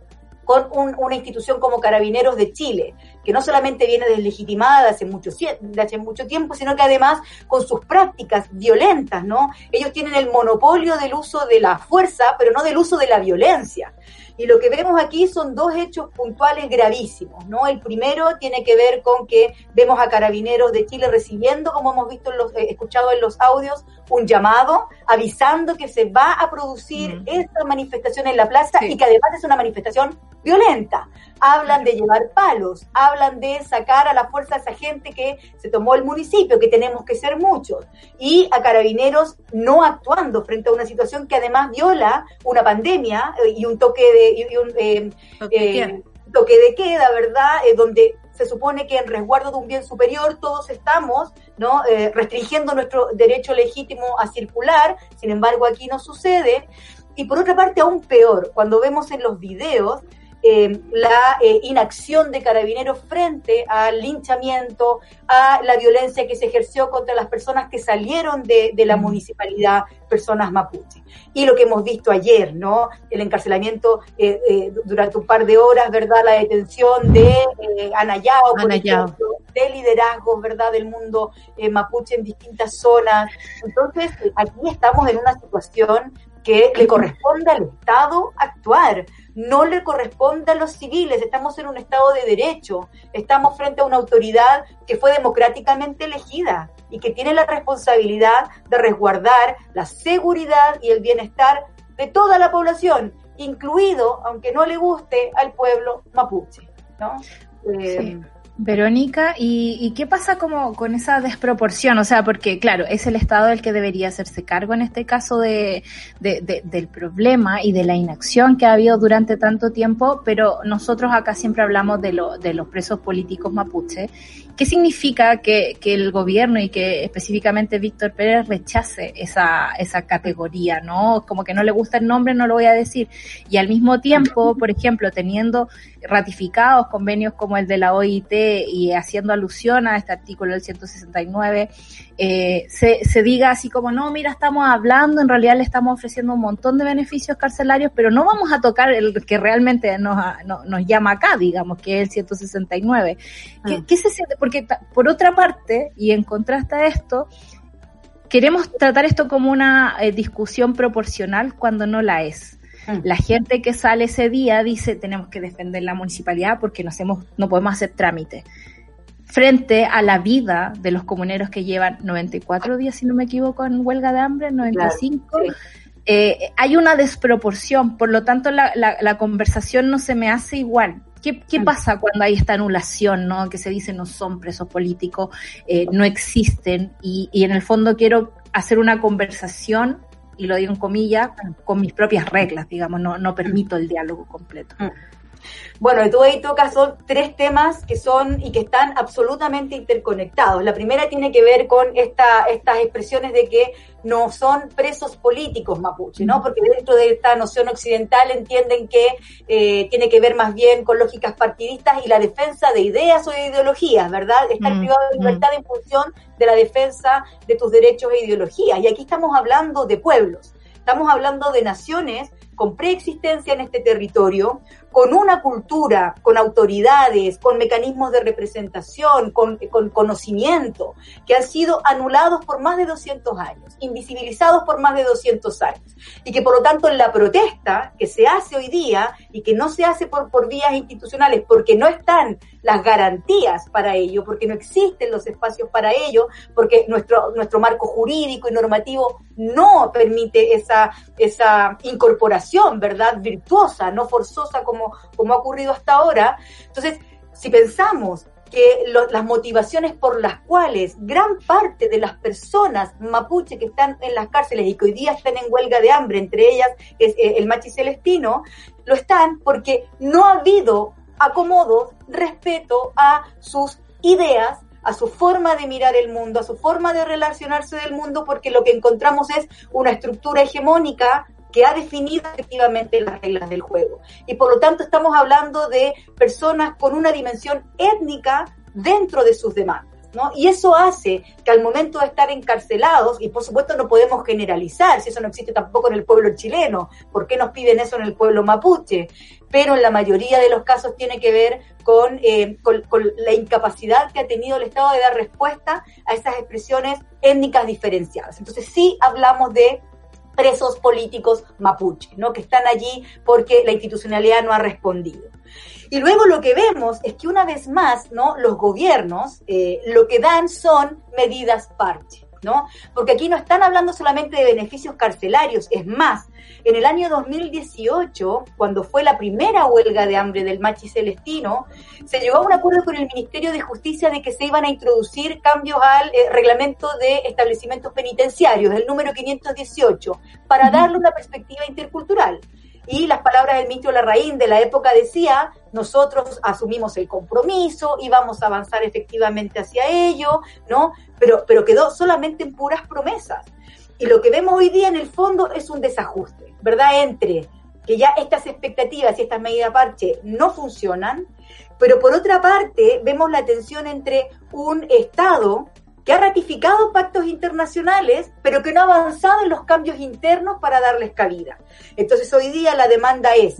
S7: con un, una institución como Carabineros de Chile, que no solamente viene deslegitimada de hace, mucho, de hace mucho tiempo, sino que además con sus prácticas violentas, ¿no? Ellos tienen el monopolio del uso de la fuerza, pero no del uso de la violencia. Y lo que vemos aquí son dos hechos puntuales gravísimos, ¿no? El primero tiene que ver con que vemos a carabineros de Chile recibiendo, como hemos visto en los, eh, escuchado en los audios, un llamado avisando que se va a producir mm. esta manifestación en la plaza sí. y que además es una manifestación violenta. Hablan de llevar palos, hablan de sacar a la fuerza a esa gente que se tomó el municipio, que tenemos que ser muchos, y a carabineros no actuando frente a una situación que además viola una pandemia eh, y un toque de y un eh, eh, toque de queda, ¿verdad? Eh, donde se supone que en resguardo de un bien superior todos estamos ¿no? Eh, restringiendo nuestro derecho legítimo a circular, sin embargo aquí no sucede. Y por otra parte, aún peor, cuando vemos en los videos eh, la eh, inacción de carabineros frente al linchamiento, a la violencia que se ejerció contra las personas que salieron de, de la municipalidad, personas mapuche. Y lo que hemos visto ayer, ¿no? El encarcelamiento eh, eh, durante un par de horas, ¿verdad? La detención de eh, Anayao, por
S2: Anayao.
S7: ejemplo, de liderazgos, ¿verdad? Del mundo eh, mapuche en distintas zonas. Entonces, aquí estamos en una situación que le corresponde al Estado actuar, no le corresponde a los civiles, estamos en un Estado de derecho, estamos frente a una autoridad que fue democráticamente elegida y que tiene la responsabilidad de resguardar la seguridad y el bienestar de toda la población, incluido, aunque no le guste, al pueblo mapuche. ¿no?
S3: Eh, sí. Verónica, ¿y, ¿y, qué pasa como con esa desproporción? O sea, porque claro, es el Estado el que debería hacerse cargo en este caso de, de, de, del problema y de la inacción que ha habido durante tanto tiempo, pero nosotros acá siempre hablamos de, lo, de los presos políticos mapuche. ¿Qué significa que, que el gobierno y que específicamente Víctor Pérez rechace esa, esa categoría, ¿no? Como que no le gusta el nombre, no lo voy a decir. Y al mismo tiempo, por ejemplo, teniendo ratificados convenios como el de la OIT y haciendo alusión a este artículo del 169, eh, se, se diga así como, no, mira, estamos hablando, en realidad le estamos ofreciendo un montón de beneficios carcelarios, pero no vamos a tocar el que realmente nos, no, nos llama acá, digamos, que es el 169. ¿Qué, ah. ¿Qué se siente? Porque por otra parte, y en contraste a esto, queremos tratar esto como una eh, discusión proporcional cuando no la es. La gente que sale ese día dice tenemos que defender la municipalidad porque no, hacemos, no podemos hacer trámite. Frente a la vida de los comuneros que llevan 94 días, si no me equivoco, en huelga de hambre, 95, claro, sí. eh, hay una desproporción, por lo tanto la, la, la, conversación no se me hace igual. ¿Qué, ¿Qué, pasa cuando hay esta anulación, no? Que se dice no son presos políticos, eh, no existen y, y en el fondo quiero hacer una conversación, y lo digo en comillas, con mis propias reglas, digamos, no, no permito el diálogo completo.
S7: Bueno, y tú ahí tocas son tres temas que son y que están absolutamente interconectados. La primera tiene que ver con esta, estas expresiones de que no son presos políticos mapuche, ¿no? Porque dentro de esta noción occidental entienden que eh, tiene que ver más bien con lógicas partidistas y la defensa de ideas o de ideologías, ¿verdad? Estar
S2: Mm,
S7: privado de
S2: mm.
S7: libertad en función de la defensa de tus derechos e ideologías. Y aquí estamos hablando de pueblos, estamos hablando de naciones con preexistencia en este territorio, con una cultura, con autoridades, con mecanismos de representación, con, con conocimiento, que han sido anulados por más de 200 años, invisibilizados por más de 200 años, y que por lo tanto en la protesta que se hace hoy día y que no se hace por, por vías institucionales, porque no están las garantías para ello, porque no existen los espacios para ello, porque nuestro, nuestro marco jurídico y normativo no permite esa, esa incorporación, ¿verdad? Virtuosa, no forzosa como, como ha ocurrido hasta ahora. Entonces, si pensamos que las motivaciones por las cuales gran parte de las personas mapuche que están en las cárceles y que hoy día están en huelga de hambre, entre ellas es eh, el machi celestino, lo están porque no ha habido acomodos respeto a sus ideas, a su forma de mirar el mundo, a su forma de relacionarse del mundo, porque lo que encontramos es una estructura hegemónica que ha definido efectivamente las reglas del juego. Y por lo tanto estamos hablando de personas con una dimensión étnica dentro de sus demandas. ¿no? Y eso hace que al momento de estar encarcelados, y por supuesto no podemos generalizar, si eso no existe tampoco en el pueblo chileno, ¿por qué nos piden eso en el pueblo mapuche? Pero en la mayoría de los casos tiene que ver con, eh, con, con la incapacidad que ha tenido el Estado de dar respuesta a esas expresiones étnicas diferenciadas. Entonces sí hablamos de presos políticos mapuche, ¿no? que están allí porque la institucionalidad no ha respondido. Y luego lo que vemos es que una vez más, ¿no? Los gobiernos eh, lo que dan son medidas parche, ¿no? Porque aquí no están hablando solamente de beneficios carcelarios, es más, en el año 2018, cuando fue la primera huelga de hambre del Machi Celestino, se llegó a un acuerdo con el Ministerio de Justicia de que se iban a introducir cambios al eh, reglamento de establecimientos penitenciarios, el número 518, para darle una perspectiva intercultural. Y las palabras del ministro Larraín de la época decía, nosotros asumimos el compromiso y vamos a avanzar efectivamente hacia ello, ¿no? Pero, pero quedó solamente en puras promesas. Y lo que vemos hoy día en el fondo es un desajuste, ¿verdad? Entre que ya estas expectativas y estas medidas parche no funcionan, pero por otra parte vemos la tensión entre un Estado que ha ratificado pactos internacionales, pero que no ha avanzado en los cambios internos para darles cabida. Entonces hoy día la demanda es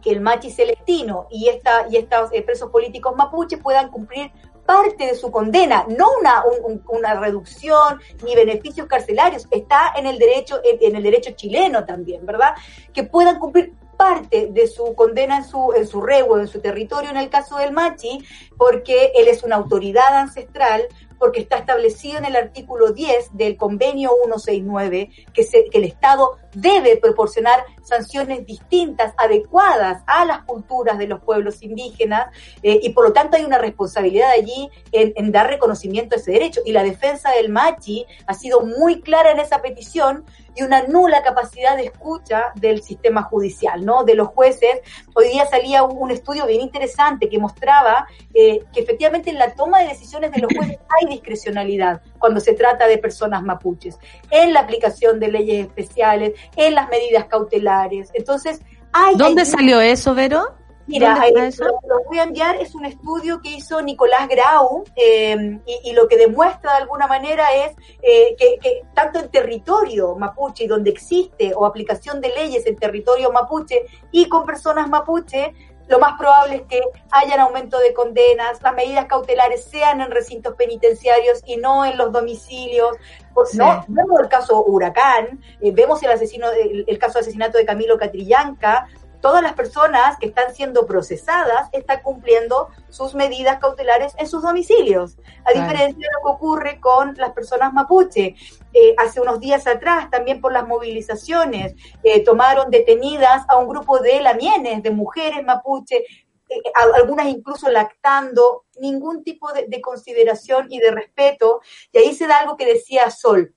S7: que el Machi Celestino y, esta, y estos eh, presos políticos mapuches puedan cumplir parte de su condena, no una, un- un- una reducción ni beneficios carcelarios, está en el derecho, en, el derecho chileno también, ¿verdad? Que puedan cumplir parte de su condena en su, en su en su territorio, en el caso del Machi, porque él es una autoridad ancestral, porque está establecido en el artículo 10 del convenio 169 que, se, que el Estado debe proporcionar sanciones distintas, adecuadas a las culturas de los pueblos indígenas, eh, y por lo tanto hay una responsabilidad allí en, en dar reconocimiento a ese derecho. Y la defensa del Machi ha sido muy clara en esa petición y una nula capacidad de escucha del sistema judicial, ¿no? De los jueces. Hoy día salía un, estudio bien interesante que mostraba eh, que efectivamente en la toma de decisiones de los jueces hay discrecionalidad cuando se trata de personas mapuches, en la aplicación de leyes especiales, en las medidas cautelares. Entonces, hay...
S2: ¿Dónde
S7: hay-
S2: salió eso, Vero?
S7: Mira,
S2: ¿Dónde está
S7: eh, lo, voy a enviar, es un estudio que hizo Nicolás Grau eh, y, y lo que demuestra de alguna manera es eh, que, que tanto en territorio mapuche y donde existe o aplicación de leyes en territorio mapuche y con personas mapuche, lo más probable es que hayan aumento de condenas, las medidas cautelares sean en recintos penitenciarios y no en los domicilios. Por-
S3: Sí.
S7: ¿no? Vemos el caso Huracán, eh, vemos el, asesino, el, el caso de asesinato de Camilo Catrillanca, todas las personas que están siendo procesadas están cumpliendo sus medidas cautelares en sus domicilios, a
S2: Claro.
S7: diferencia de lo que ocurre con las personas mapuche. Eh, hace unos días atrás, también por las movilizaciones, eh, tomaron detenidas a un grupo de lamienes, de mujeres mapuche, eh, algunas incluso lactando, ningún tipo de, de consideración y de respeto. Y ahí se da algo que decía Sol,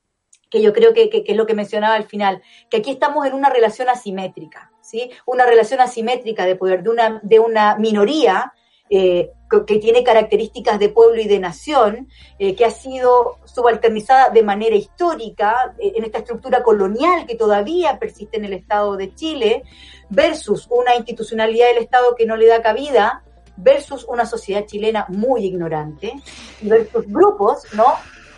S7: que yo creo que, que, que, es lo que mencionaba al final, que aquí estamos en una relación asimétrica, ¿sí? Una relación asimétrica de poder de una, de una minoría eh, que tiene características de pueblo y de nación, eh, que ha sido subalternizada de manera histórica eh, en esta estructura colonial que todavía persiste en el Estado de Chile, versus una institucionalidad del Estado que no le da cabida, versus una sociedad chilena muy ignorante, versus grupos, ¿no?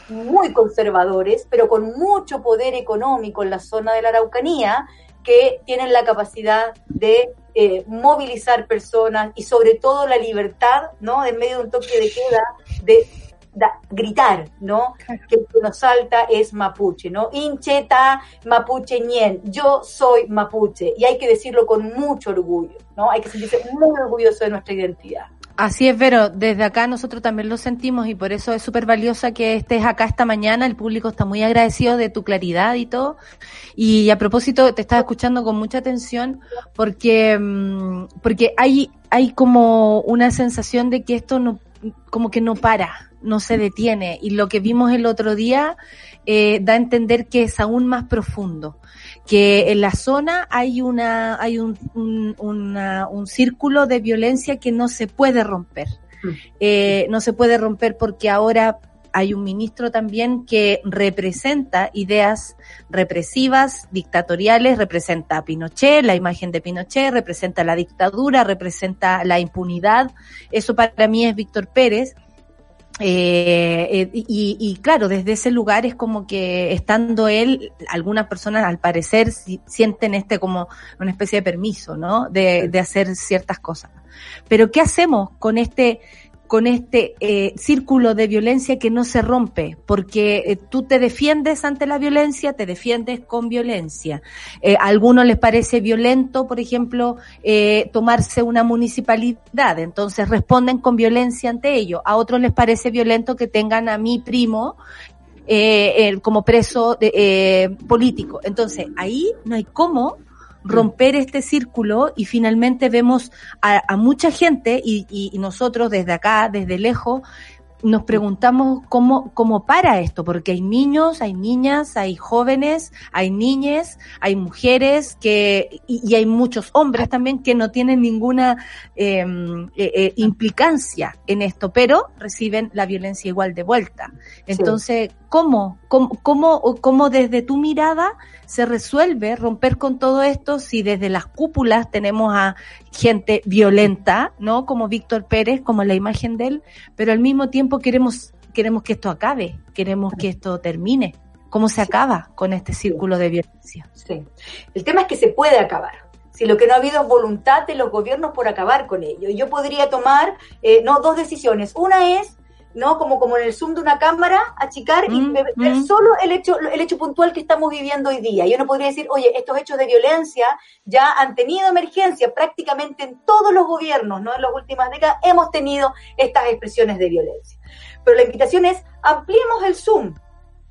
S7: muy conservadores, pero con mucho poder económico en la zona de la Araucanía, que tienen la capacidad de eh, movilizar personas y sobre todo la libertad, ¿no? En medio de un toque de queda, de da, gritar, ¿no? Que el que nos salta es mapuche, ¿no? Incheta, mapuche ñen, yo soy mapuche y hay que decirlo con mucho orgullo, ¿no? Hay que sentirse muy orgulloso de nuestra identidad.
S2: Así es, Vero. Desde acá nosotros también lo sentimos y por eso es súper valiosa que estés acá esta mañana. El público está muy agradecido de tu claridad y todo. Y a propósito, te estaba escuchando con mucha atención porque, mm, porque hay, hay como una sensación de que esto no, como que no para, no se detiene. Y lo que vimos el otro día eh, da a entender que es aún más profundo que en la zona hay una hay un, un, una, un círculo de violencia que no se puede romper. Eh, no se puede romper porque ahora hay un ministro también que representa ideas represivas, dictatoriales, representa a Pinochet, la imagen de Pinochet, representa la dictadura, representa la impunidad. Eso para mí es Víctor Pérez eh, eh, y, y, claro, desde ese lugar es como que estando él, algunas personas al parecer si, sienten este como una especie de permiso, ¿no? De, de hacer ciertas cosas. Pero ¿qué hacemos con este con este eh, círculo de violencia que no se rompe, porque eh, tú te defiendes ante la violencia, te defiendes con violencia. Eh, a algunos les parece violento, por ejemplo, eh, tomarse una municipalidad, entonces responden con violencia ante ello. A otros les parece violento que tengan a mi primo eh, como preso de, eh, político. Entonces, ahí no hay cómo romper este círculo y finalmente vemos a, a mucha gente y, y, y, nosotros desde acá, desde lejos, nos preguntamos cómo, cómo para esto, porque hay niños, hay niñas, hay jóvenes, hay niñas, hay mujeres que, y, y hay muchos hombres también que no tienen ninguna eh, eh, implicancia en esto, pero reciben la violencia igual de vuelta. Entonces, sí. ¿Cómo, cómo, cómo, cómo desde tu mirada se resuelve romper con todo esto si desde las cúpulas tenemos a gente violenta, ¿no? Como Víctor Pérez, como la imagen de él, pero al mismo tiempo queremos, queremos que esto acabe, queremos que esto termine. ¿Cómo se acaba con este círculo de violencia?
S7: Sí. El tema es que se puede acabar si lo que no ha habido es voluntad de los gobiernos por acabar con ello. Yo podría tomar eh, no dos decisiones. Una es ¿no? Como, como en el zoom de una cámara, achicar mm, y ver mm. solo el hecho, el hecho puntual que estamos viviendo hoy día. Yo no podría decir, oye, estos hechos de violencia ya han tenido emergencia prácticamente en todos los gobiernos, ¿no? En las últimas décadas hemos tenido estas expresiones de violencia. Pero la invitación es, ampliemos el zoom,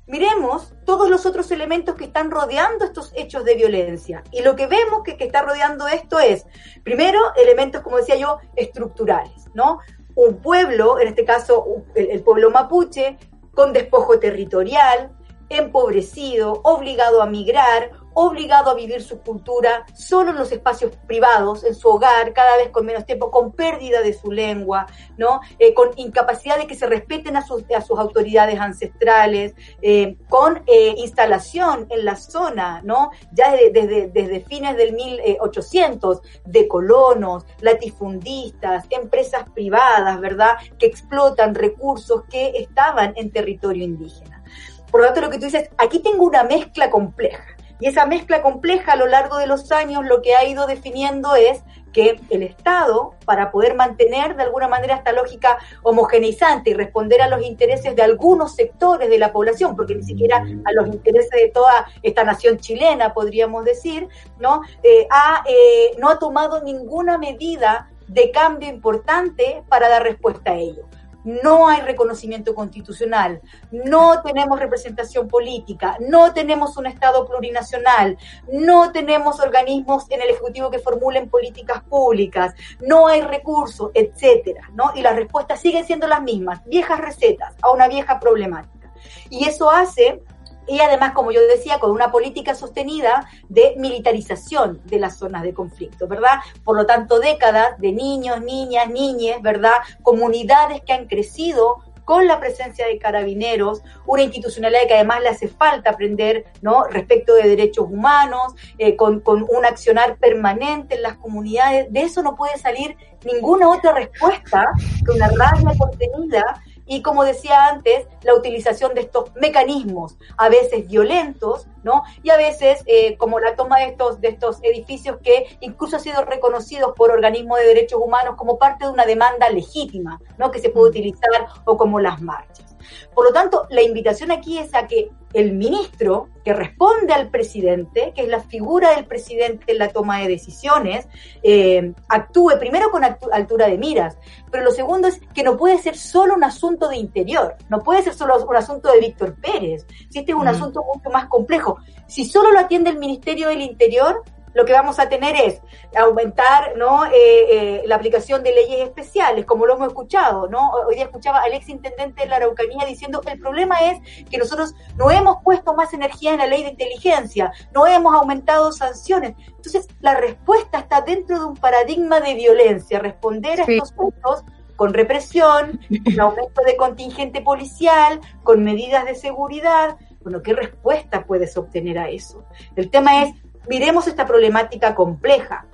S7: miremos todos los otros elementos que están rodeando estos hechos de violencia. Y lo que vemos que, que está rodeando esto es, primero, elementos, como decía yo, estructurales, ¿no? Un pueblo, en este caso el, el, pueblo mapuche, con despojo territorial, empobrecido, obligado a migrar, obligado a vivir su cultura solo en los espacios privados, en su hogar, cada vez con menos tiempo, con pérdida de su lengua, ¿no? Eh, con incapacidad de que se respeten a sus, a sus autoridades ancestrales, eh, con eh, instalación en la zona, ¿no? Ya desde, desde, desde fines del 1800, de colonos, latifundistas, empresas privadas, ¿verdad? Que explotan recursos que estaban en territorio indígena. Por lo tanto, lo que tú dices, aquí tengo una mezcla compleja. Y esa mezcla compleja a lo largo de los años lo que ha ido definiendo es que el Estado, para poder mantener de alguna manera esta lógica homogeneizante y responder a los intereses de algunos sectores de la población, porque ni siquiera a los intereses de toda esta nación chilena, podríamos decir, ¿no? Eh, ha, eh, no ha tomado ninguna medida de cambio importante para dar respuesta a ello no hay reconocimiento constitucional, no tenemos representación política, no tenemos un Estado plurinacional, no tenemos organismos en el Ejecutivo que formulen políticas públicas, no hay recursos, etcétera, ¿no? Y las respuestas siguen siendo las mismas, viejas recetas a una vieja problemática. Y eso hace y además, como yo decía, con una política sostenida de militarización de las zonas de conflicto, ¿verdad? Por lo tanto, décadas de niños, niñas, niñes, ¿verdad? Comunidades que han crecido con la presencia de carabineros, una institucionalidad que además le hace falta aprender, ¿no? Respecto de derechos humanos, eh, con, con un accionar permanente en las comunidades. De eso no puede salir ninguna otra respuesta que una rabia contenida y como decía antes, la utilización de estos mecanismos, a veces violentos, ¿no? Y a veces eh, como la toma de estos, de estos edificios que incluso han sido reconocidos por organismos de derechos humanos como parte de una demanda legítima, ¿no? Que se puede utilizar o como las marchas. Por lo tanto, la invitación aquí es a que el ministro que responde al presidente, que es la figura del presidente en la toma de decisiones, eh, actúe primero con altura de miras, pero lo segundo es que no puede ser solo un asunto de interior, no puede ser solo un asunto de Víctor Pérez, si este es un mm. asunto mucho más complejo. Si solo lo atiende el Ministerio del Interior, lo que vamos a tener es aumentar ¿no? Eh, eh, la aplicación de leyes especiales, como lo hemos escuchado. ¿no? Hoy día escuchaba al ex intendente de la Araucanía diciendo que el problema es que nosotros no hemos puesto más energía en la ley de inteligencia, no hemos aumentado sanciones. Entonces, la respuesta está dentro de un paradigma de violencia, responder a estos puntos con represión, con aumento de contingente policial, con medidas de seguridad. Bueno, ¿qué respuesta puedes obtener a eso? El tema es miremos esta problemática compleja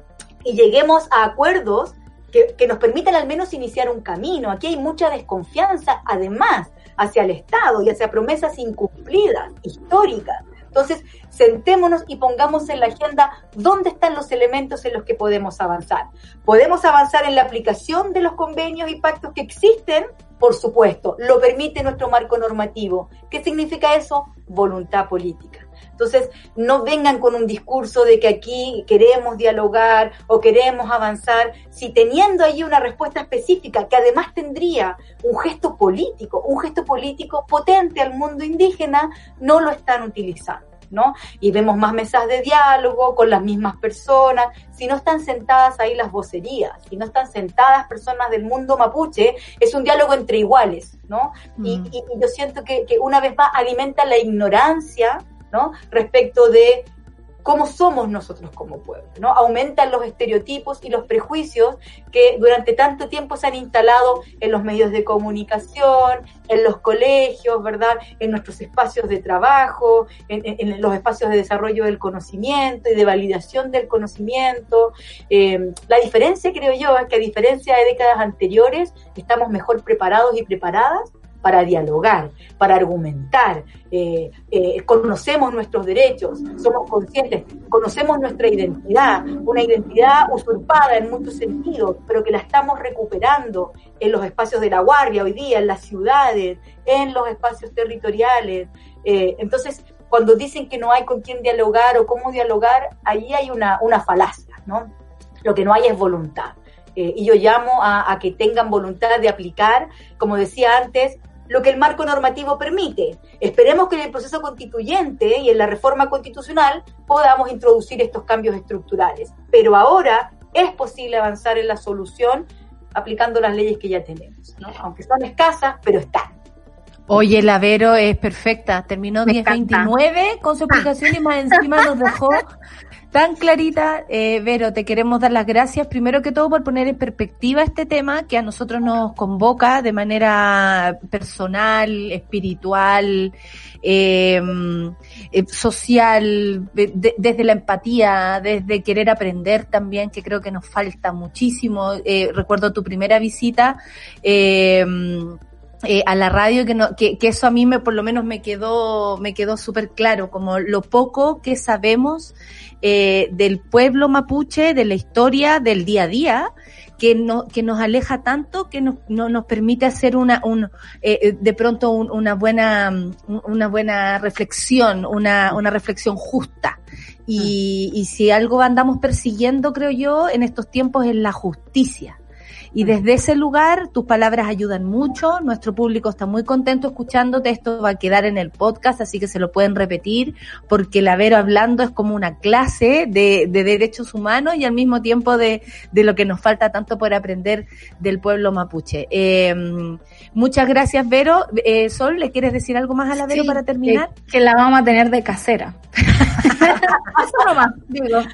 S7: y lleguemos a acuerdos que, nos permitan al menos iniciar un camino. Aquí hay mucha desconfianza, además, hacia el Estado y hacia promesas incumplidas, históricas. Entonces, sentémonos y pongamos en la agenda dónde están los elementos en los que podemos avanzar. Podemos avanzar en la aplicación de los convenios y pactos que existen, por supuesto, lo permite nuestro marco normativo. ¿Qué significa eso? Voluntad política. Entonces, no vengan con un discurso de que aquí queremos dialogar o queremos avanzar, si teniendo allí una respuesta específica que además tendría un gesto político, un gesto político potente al mundo indígena, no lo están utilizando. ¿no? Y vemos más mesas de diálogo con las mismas personas, si no están sentadas ahí las vocerías, si no están sentadas personas del mundo mapuche, es un diálogo entre iguales, ¿no? Y, mm. yo siento que, que, una vez más alimenta la ignorancia Respecto de cómo somos nosotros como pueblo, ¿no? Aumentan los estereotipos y los prejuicios que durante tanto tiempo se han instalado en los medios de comunicación, en los colegios, ¿verdad? En nuestros espacios de trabajo, en, los espacios de desarrollo del conocimiento y de validación del conocimiento. Eh, la diferencia, creo yo, es que a diferencia de décadas anteriores, estamos mejor preparados y preparadas para dialogar, para argumentar, eh, eh, conocemos nuestros derechos, somos conscientes, conocemos nuestra identidad, una identidad usurpada en muchos sentidos, pero que la estamos recuperando en los espacios de la guardia hoy día, en las ciudades, en los espacios territoriales. Eh, entonces, cuando dicen que no hay con quién dialogar o cómo dialogar, ahí hay una, una falacia, ¿no? Lo que no hay es voluntad. y yo llamo a, que tengan voluntad de aplicar, como decía antes, lo que el marco normativo permite. Esperemos que en el proceso constituyente y en la reforma constitucional podamos introducir estos cambios estructurales. Pero ahora es posible avanzar en la solución aplicando las leyes que ya tenemos, aunque son escasas, pero están.
S2: Oye, la Vero es perfecta. Terminó 1029 con su explicación y más encima nos dejó tan clarita. Eh, Vero, te queremos dar las gracias primero que todo por poner en perspectiva este tema que a nosotros nos convoca de manera personal, espiritual, em, eh, social, desde la empatía, desde querer aprender también, que creo que nos falta muchísimo. Eh, recuerdo tu primera visita. Eh, eh, a la radio que, no, que, que, eso a mí me por lo menos me quedó me quedó súper claro como lo poco que sabemos eh, del pueblo mapuche de la historia del día a día que no que nos aleja tanto que no, no nos permite hacer una un eh, eh de pronto un, una buena una buena reflexión una una reflexión justa. Y, y si algo andamos persiguiendo creo yo en estos tiempos es la justicia Y desde ese lugar, tus palabras ayudan mucho, nuestro público está muy contento escuchándote, esto va a quedar en el podcast, así que se lo pueden repetir, porque la Vero hablando es como una clase de, de derechos humanos y al mismo tiempo de, de lo que nos falta tanto por aprender del pueblo mapuche. Eh, muchas gracias, Vero. Eh, Sol, ¿le quieres decir algo más a la Vero
S3: Sí,
S2: para terminar?
S3: Que, que la vamos a tener de casera. Eso nomás, digo.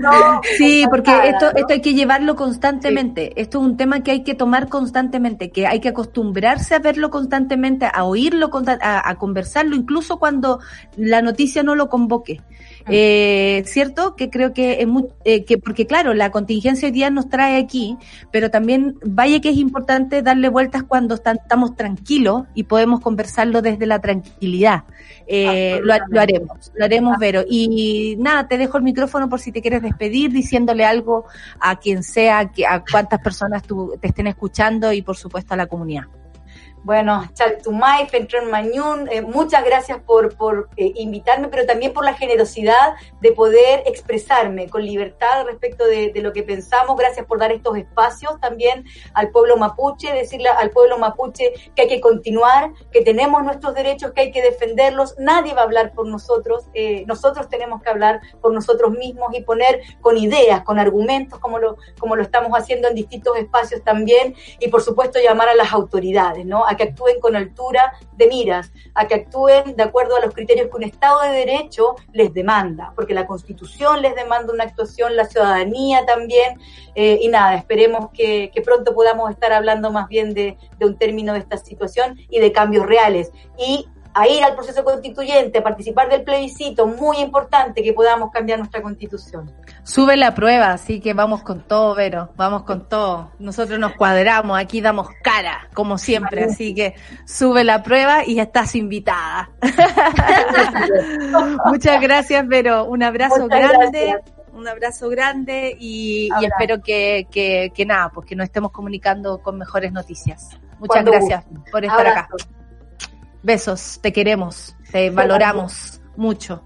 S7: No,
S2: Sí, porque esto, esto hay que llevarlo constantemente. Esto es un tema que hay que tomar constantemente, que hay que acostumbrarse a verlo constantemente, a oírlo, a, a conversarlo, incluso cuando la noticia no lo convoque. Eh, ¿Cierto? Que creo que es muy, eh, que, porque claro, la contingencia hoy día nos trae aquí, pero también vaya que es importante darle vueltas cuando están- estamos tranquilos y podemos conversarlo desde la tranquilidad. Eh, lo, lo haremos, lo haremos, Vero. Y nada, te dejo el micrófono por si te quieres despedir, diciéndole algo a quien sea, que- a cuántas personas tú, te estén escuchando y por supuesto a la comunidad.
S7: Bueno, Chaltumay, Fentron Mañún, eh, muchas gracias por, por eh, invitarme, pero también por la generosidad de poder expresarme con libertad respecto de, de lo que pensamos. Gracias por dar estos espacios también al pueblo mapuche, decirle al pueblo mapuche que hay que continuar, que tenemos nuestros derechos, que hay que defenderlos. Nadie va a hablar por nosotros, eh, nosotros tenemos que hablar por nosotros mismos y poner con ideas, con argumentos, como lo, como lo estamos haciendo en distintos espacios también, y por supuesto llamar a las autoridades, ¿no? Que actúen con altura de miras, a que actúen de acuerdo a los criterios que un Estado de Derecho les demanda, porque la Constitución les demanda una actuación, la ciudadanía también, eh, y nada, esperemos que, que pronto podamos estar hablando más bien de, de un término de esta situación y de cambios reales. Y a ir al proceso constituyente, a participar del plebiscito, muy importante que podamos cambiar nuestra constitución.
S2: Sube la prueba, así que vamos con todo, Vero, vamos con todo. Nosotros nos cuadramos, aquí damos cara, como siempre, así que sube la prueba y estás invitada. Muchas gracias, Vero. Un abrazo
S7: Muchas
S2: grande.
S7: gracias.
S2: Un abrazo grande y, espero que, que, que nada, pues que nos estemos comunicando con mejores noticias. Muchas
S7: Cuando
S2: gracias por estar acá. Besos, te queremos, te valoramos mucho.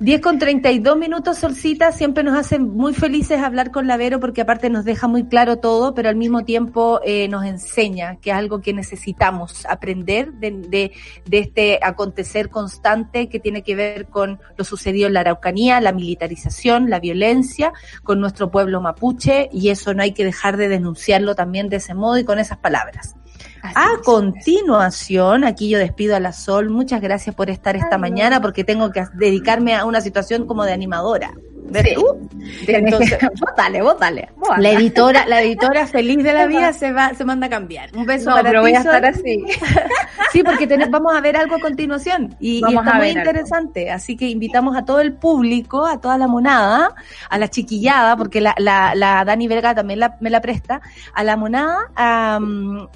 S2: 10 con 32 minutos, Solcita, siempre nos hace muy felices hablar con la Vero porque aparte nos deja muy claro todo, pero al mismo tiempo eh, nos enseña que es algo que necesitamos aprender de, de, de este acontecer constante que tiene que ver con lo sucedido en la Araucanía, la militarización, la violencia con nuestro pueblo mapuche y eso no hay que dejar de denunciarlo también de ese modo y con esas palabras.
S3: Así
S2: A
S3: es.
S2: continuación, aquí yo despido a la Sol. Muchas gracias por estar esta
S3: Ay,
S2: mañana porque tengo que dedicarme a una situación como de animadora. ¿Ves
S3: Sí.
S2: tú? Entonces,
S3: vos
S2: la editora, la editora feliz de la vida se va, se manda a cambiar. Un beso
S3: No,
S2: para
S3: pero
S2: ti,
S3: voy a estar así.
S2: Sí, porque tenés- vamos a ver algo a continuación y, y está muy
S3: algo.
S2: interesante. Así que invitamos a todo el público, a toda la monada, a la chiquillada, porque la, la, la Dani Verga también la- me la presta, a la monada a,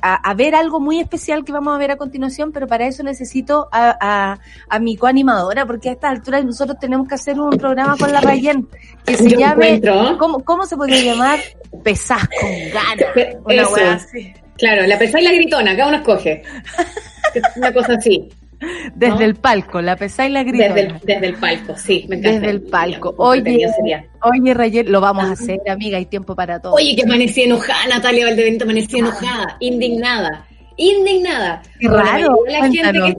S2: a, a ver algo muy especial que vamos a ver a continuación, pero para eso necesito a, a, a mi coanimadora, porque a esta altura nosotros tenemos que hacer un programa con la Rayen que se
S8: Yo
S2: llame,
S8: encuentro.
S2: ¿cómo, ¿cómo se podría llamar? Pesaz con ganas.
S8: Pe-
S2: Una
S8: eso.
S2: wea así.
S8: Claro, la pesada y la gritona, cada uno escoge. Una cosa así,
S2: Desde
S8: ¿no?
S2: el palco, la pesá y la gritona.
S8: desde el, desde el palco, sí, me encanta.
S2: Desde el palco. Oye, oye, Rayel, lo vamos a hacer, amiga, hay tiempo para todo.
S8: Oye, que amanecí enojada, Natalia Valdebenito, amanecí enojada, indignada, indignada.
S2: Qué
S8: la
S2: raro,
S8: la gente que-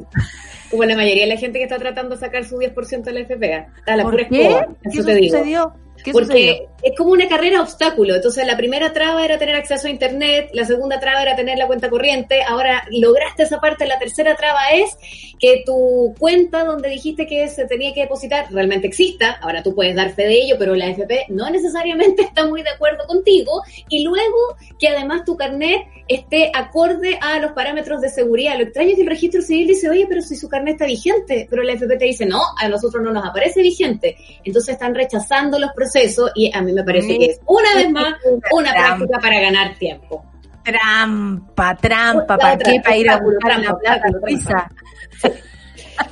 S8: Como la mayoría de la gente que está tratando de sacar su 10% de la FPA. A la
S2: ¿Por
S8: pura
S2: qué?
S8: escoba,
S2: ¿Qué
S8: eso
S2: sucedió? ¿Qué
S8: Porque
S2: sucedió?
S8: es como una carrera obstáculo. Entonces, la primera traba era tener acceso a Internet, la segunda traba era tener la cuenta corriente. Ahora lograste esa parte. La tercera traba es que tu cuenta donde dijiste que se tenía que depositar realmente exista. Ahora tú puedes dar fe de ello, pero la FP no necesariamente está muy de acuerdo contigo. Y luego que además tu carnet esté acorde a los parámetros de seguridad. Lo extraño es que el registro civil dice, oye, pero si su carnet está vigente, pero la FP te dice, no, a nosotros no nos aparece vigente. Entonces están rechazando los procesos y a mí me parece que es una vez más una práctica para ganar tiempo.
S2: Trampa, trampa, ¿para qué? Para ir a buscar la plata suiza.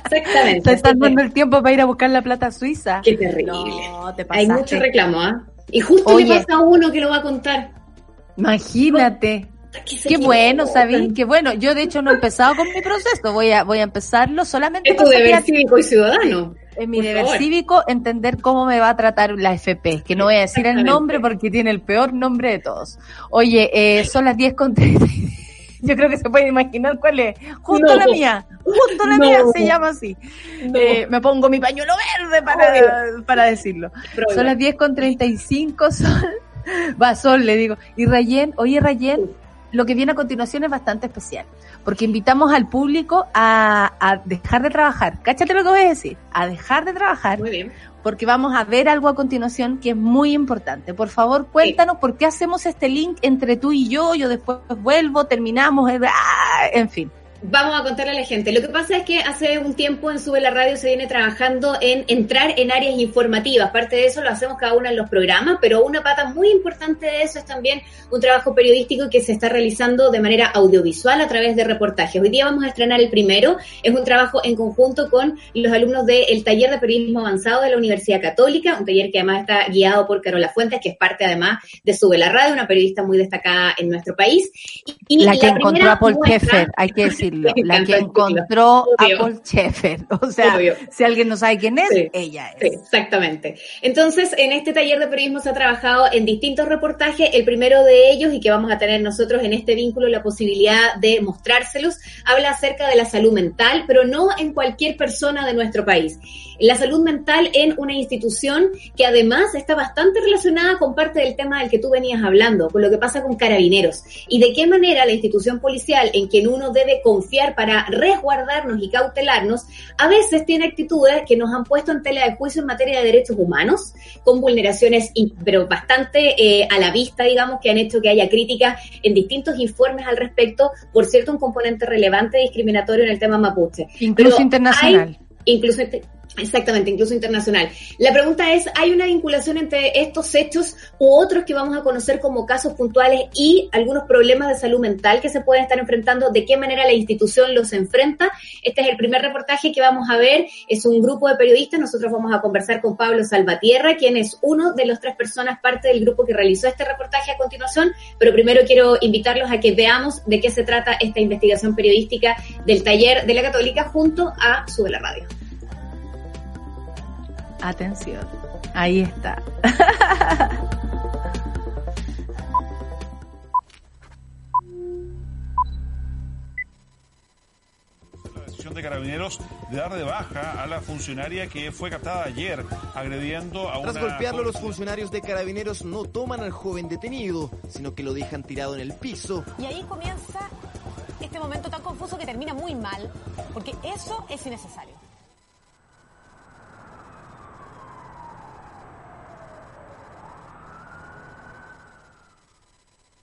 S8: Exactamente.
S2: Te estás dando el tiempo para ir a buscar la plata suiza.
S8: Qué terrible.
S2: No, te
S8: Hay mucho reclamo, ¿ah? Y justo
S2: Oye.
S8: le pasa a uno que lo va a contar.
S2: Imagínate. Qué bueno,
S8: equivocan.
S2: ¿sabí? Qué bueno. Yo, de hecho, no he empezado con mi proceso. Voy a, voy a empezarlo solamente
S8: Es tu deber cívico y ciudadano.
S2: en mi deber
S8: favor.
S2: cívico entender cómo me va a tratar la FP, que no voy a decir el nombre porque tiene el peor nombre de todos. Oye, eh, son las 10 con 30. Yo creo que se puede imaginar cuál es. Justo
S8: No.
S2: la mía. Justo la
S8: No.
S2: mía se llama así.
S8: No.
S2: Eh, me pongo mi pañuelo verde para, para decirlo.
S8: Prueba.
S2: Son las 10 con 35, Sol. Va, Sol, le digo. Y Rayen, oye Rayen, lo que viene a continuación es bastante especial, porque invitamos al público a, a dejar de trabajar. Cáchate lo que voy a decir, a dejar de trabajar,
S8: Muy bien.
S2: porque vamos a ver algo a continuación que es muy importante. Por favor, cuéntanos por qué hacemos este link entre tú y yo, yo después vuelvo, terminamos, eh, ah, en fin.
S8: Vamos a contarle a la gente. Lo que pasa es que hace un tiempo en Sube la Radio se viene trabajando en entrar en áreas informativas. Parte de eso lo hacemos cada uno en los programas, pero una pata muy importante de eso es también un trabajo periodístico que se está realizando de manera audiovisual a través de reportajes. Hoy día vamos a estrenar el primero. Es un trabajo en conjunto con los alumnos del taller de periodismo avanzado de la Universidad Católica, un taller que además está guiado por Carola Fuentes, que es parte además de Sube la Radio, una periodista muy destacada en nuestro país. Y,
S2: La que encontró
S8: primera
S2: a Paul
S8: muestra-
S2: hay que decirlo. La que encontró a. Paul Sheffer. O sea,
S8: Obvio.
S2: si alguien no sabe quién es,
S8: Sí.
S2: ella
S8: Sí,
S2: es.
S8: exactamente. Entonces, en este taller de periodismo se ha trabajado en distintos reportajes. El primero de ellos, y que vamos a tener nosotros en este vínculo la posibilidad de mostrárselos, habla acerca de la salud mental, pero no en cualquier persona de nuestro país. La salud mental en una institución que además está bastante relacionada con parte del tema del que tú venías hablando, con lo que pasa con carabineros. Y de qué manera la institución policial en quien uno debe confiar para resguardarnos y cautelarnos, a veces tiene actitudes que nos han puesto en tela de juicio en materia de derechos humanos, con vulneraciones, pero bastante eh, a la vista, digamos, que han hecho que haya críticas en distintos informes al respecto, por cierto, un componente relevante discriminatorio en el tema mapuche.
S2: Incluso
S8: Pero
S2: internacional.
S8: Incluso, exactamente, incluso internacional. La pregunta es, ¿hay una vinculación entre estos hechos u otros que vamos a conocer como casos puntuales y algunos problemas de salud mental que se pueden estar enfrentando? ¿De qué manera la institución los enfrenta? Este es el primer reportaje que vamos a ver. Es un grupo de periodistas. Nosotros vamos a conversar con Pablo Salvatierra, quien es uno de los tres personas parte del grupo que realizó este reportaje a continuación. Pero primero quiero invitarlos a que veamos de qué se trata esta investigación periodística del taller de la Católica junto a Sube la Radio.
S2: Atención. Ahí está.
S9: La decisión de carabineros de dar de baja a la funcionaria que fue captada ayer agrediendo a una...
S10: Tras golpearlo, los funcionarios de carabineros no toman al joven detenido, sino que lo dejan tirado en el piso.
S11: Y ahí comienza este momento tan confuso que termina muy mal, porque eso es innecesario.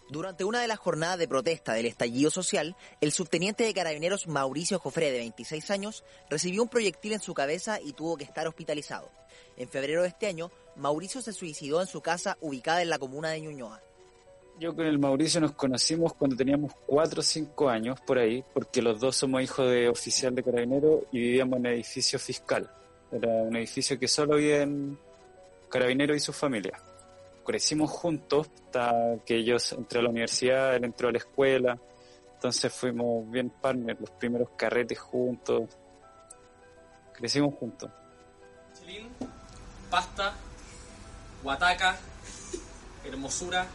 S12: Durante una de las jornadas de protesta del estallido social, el subteniente de carabineros Mauricio Jofre, de 26 años, recibió un proyectil en su cabeza y tuvo que estar hospitalizado. En febrero de este año, Mauricio se suicidó en su casa ubicada en la comuna de Ñuñoa.
S13: Yo con el Mauricio nos conocimos cuando teníamos 4 o 5 años por ahí, porque los dos somos hijos de oficial de carabinero y vivíamos en el edificio fiscal. Era un edificio que solo había en carabinero y su familia. Crecimos juntos hasta que ellos entré a la universidad, él entró a la escuela, entonces fuimos bien partners, los primeros carretes juntos. Crecimos juntos.
S14: Chilín, pasta, guataca, hermosura.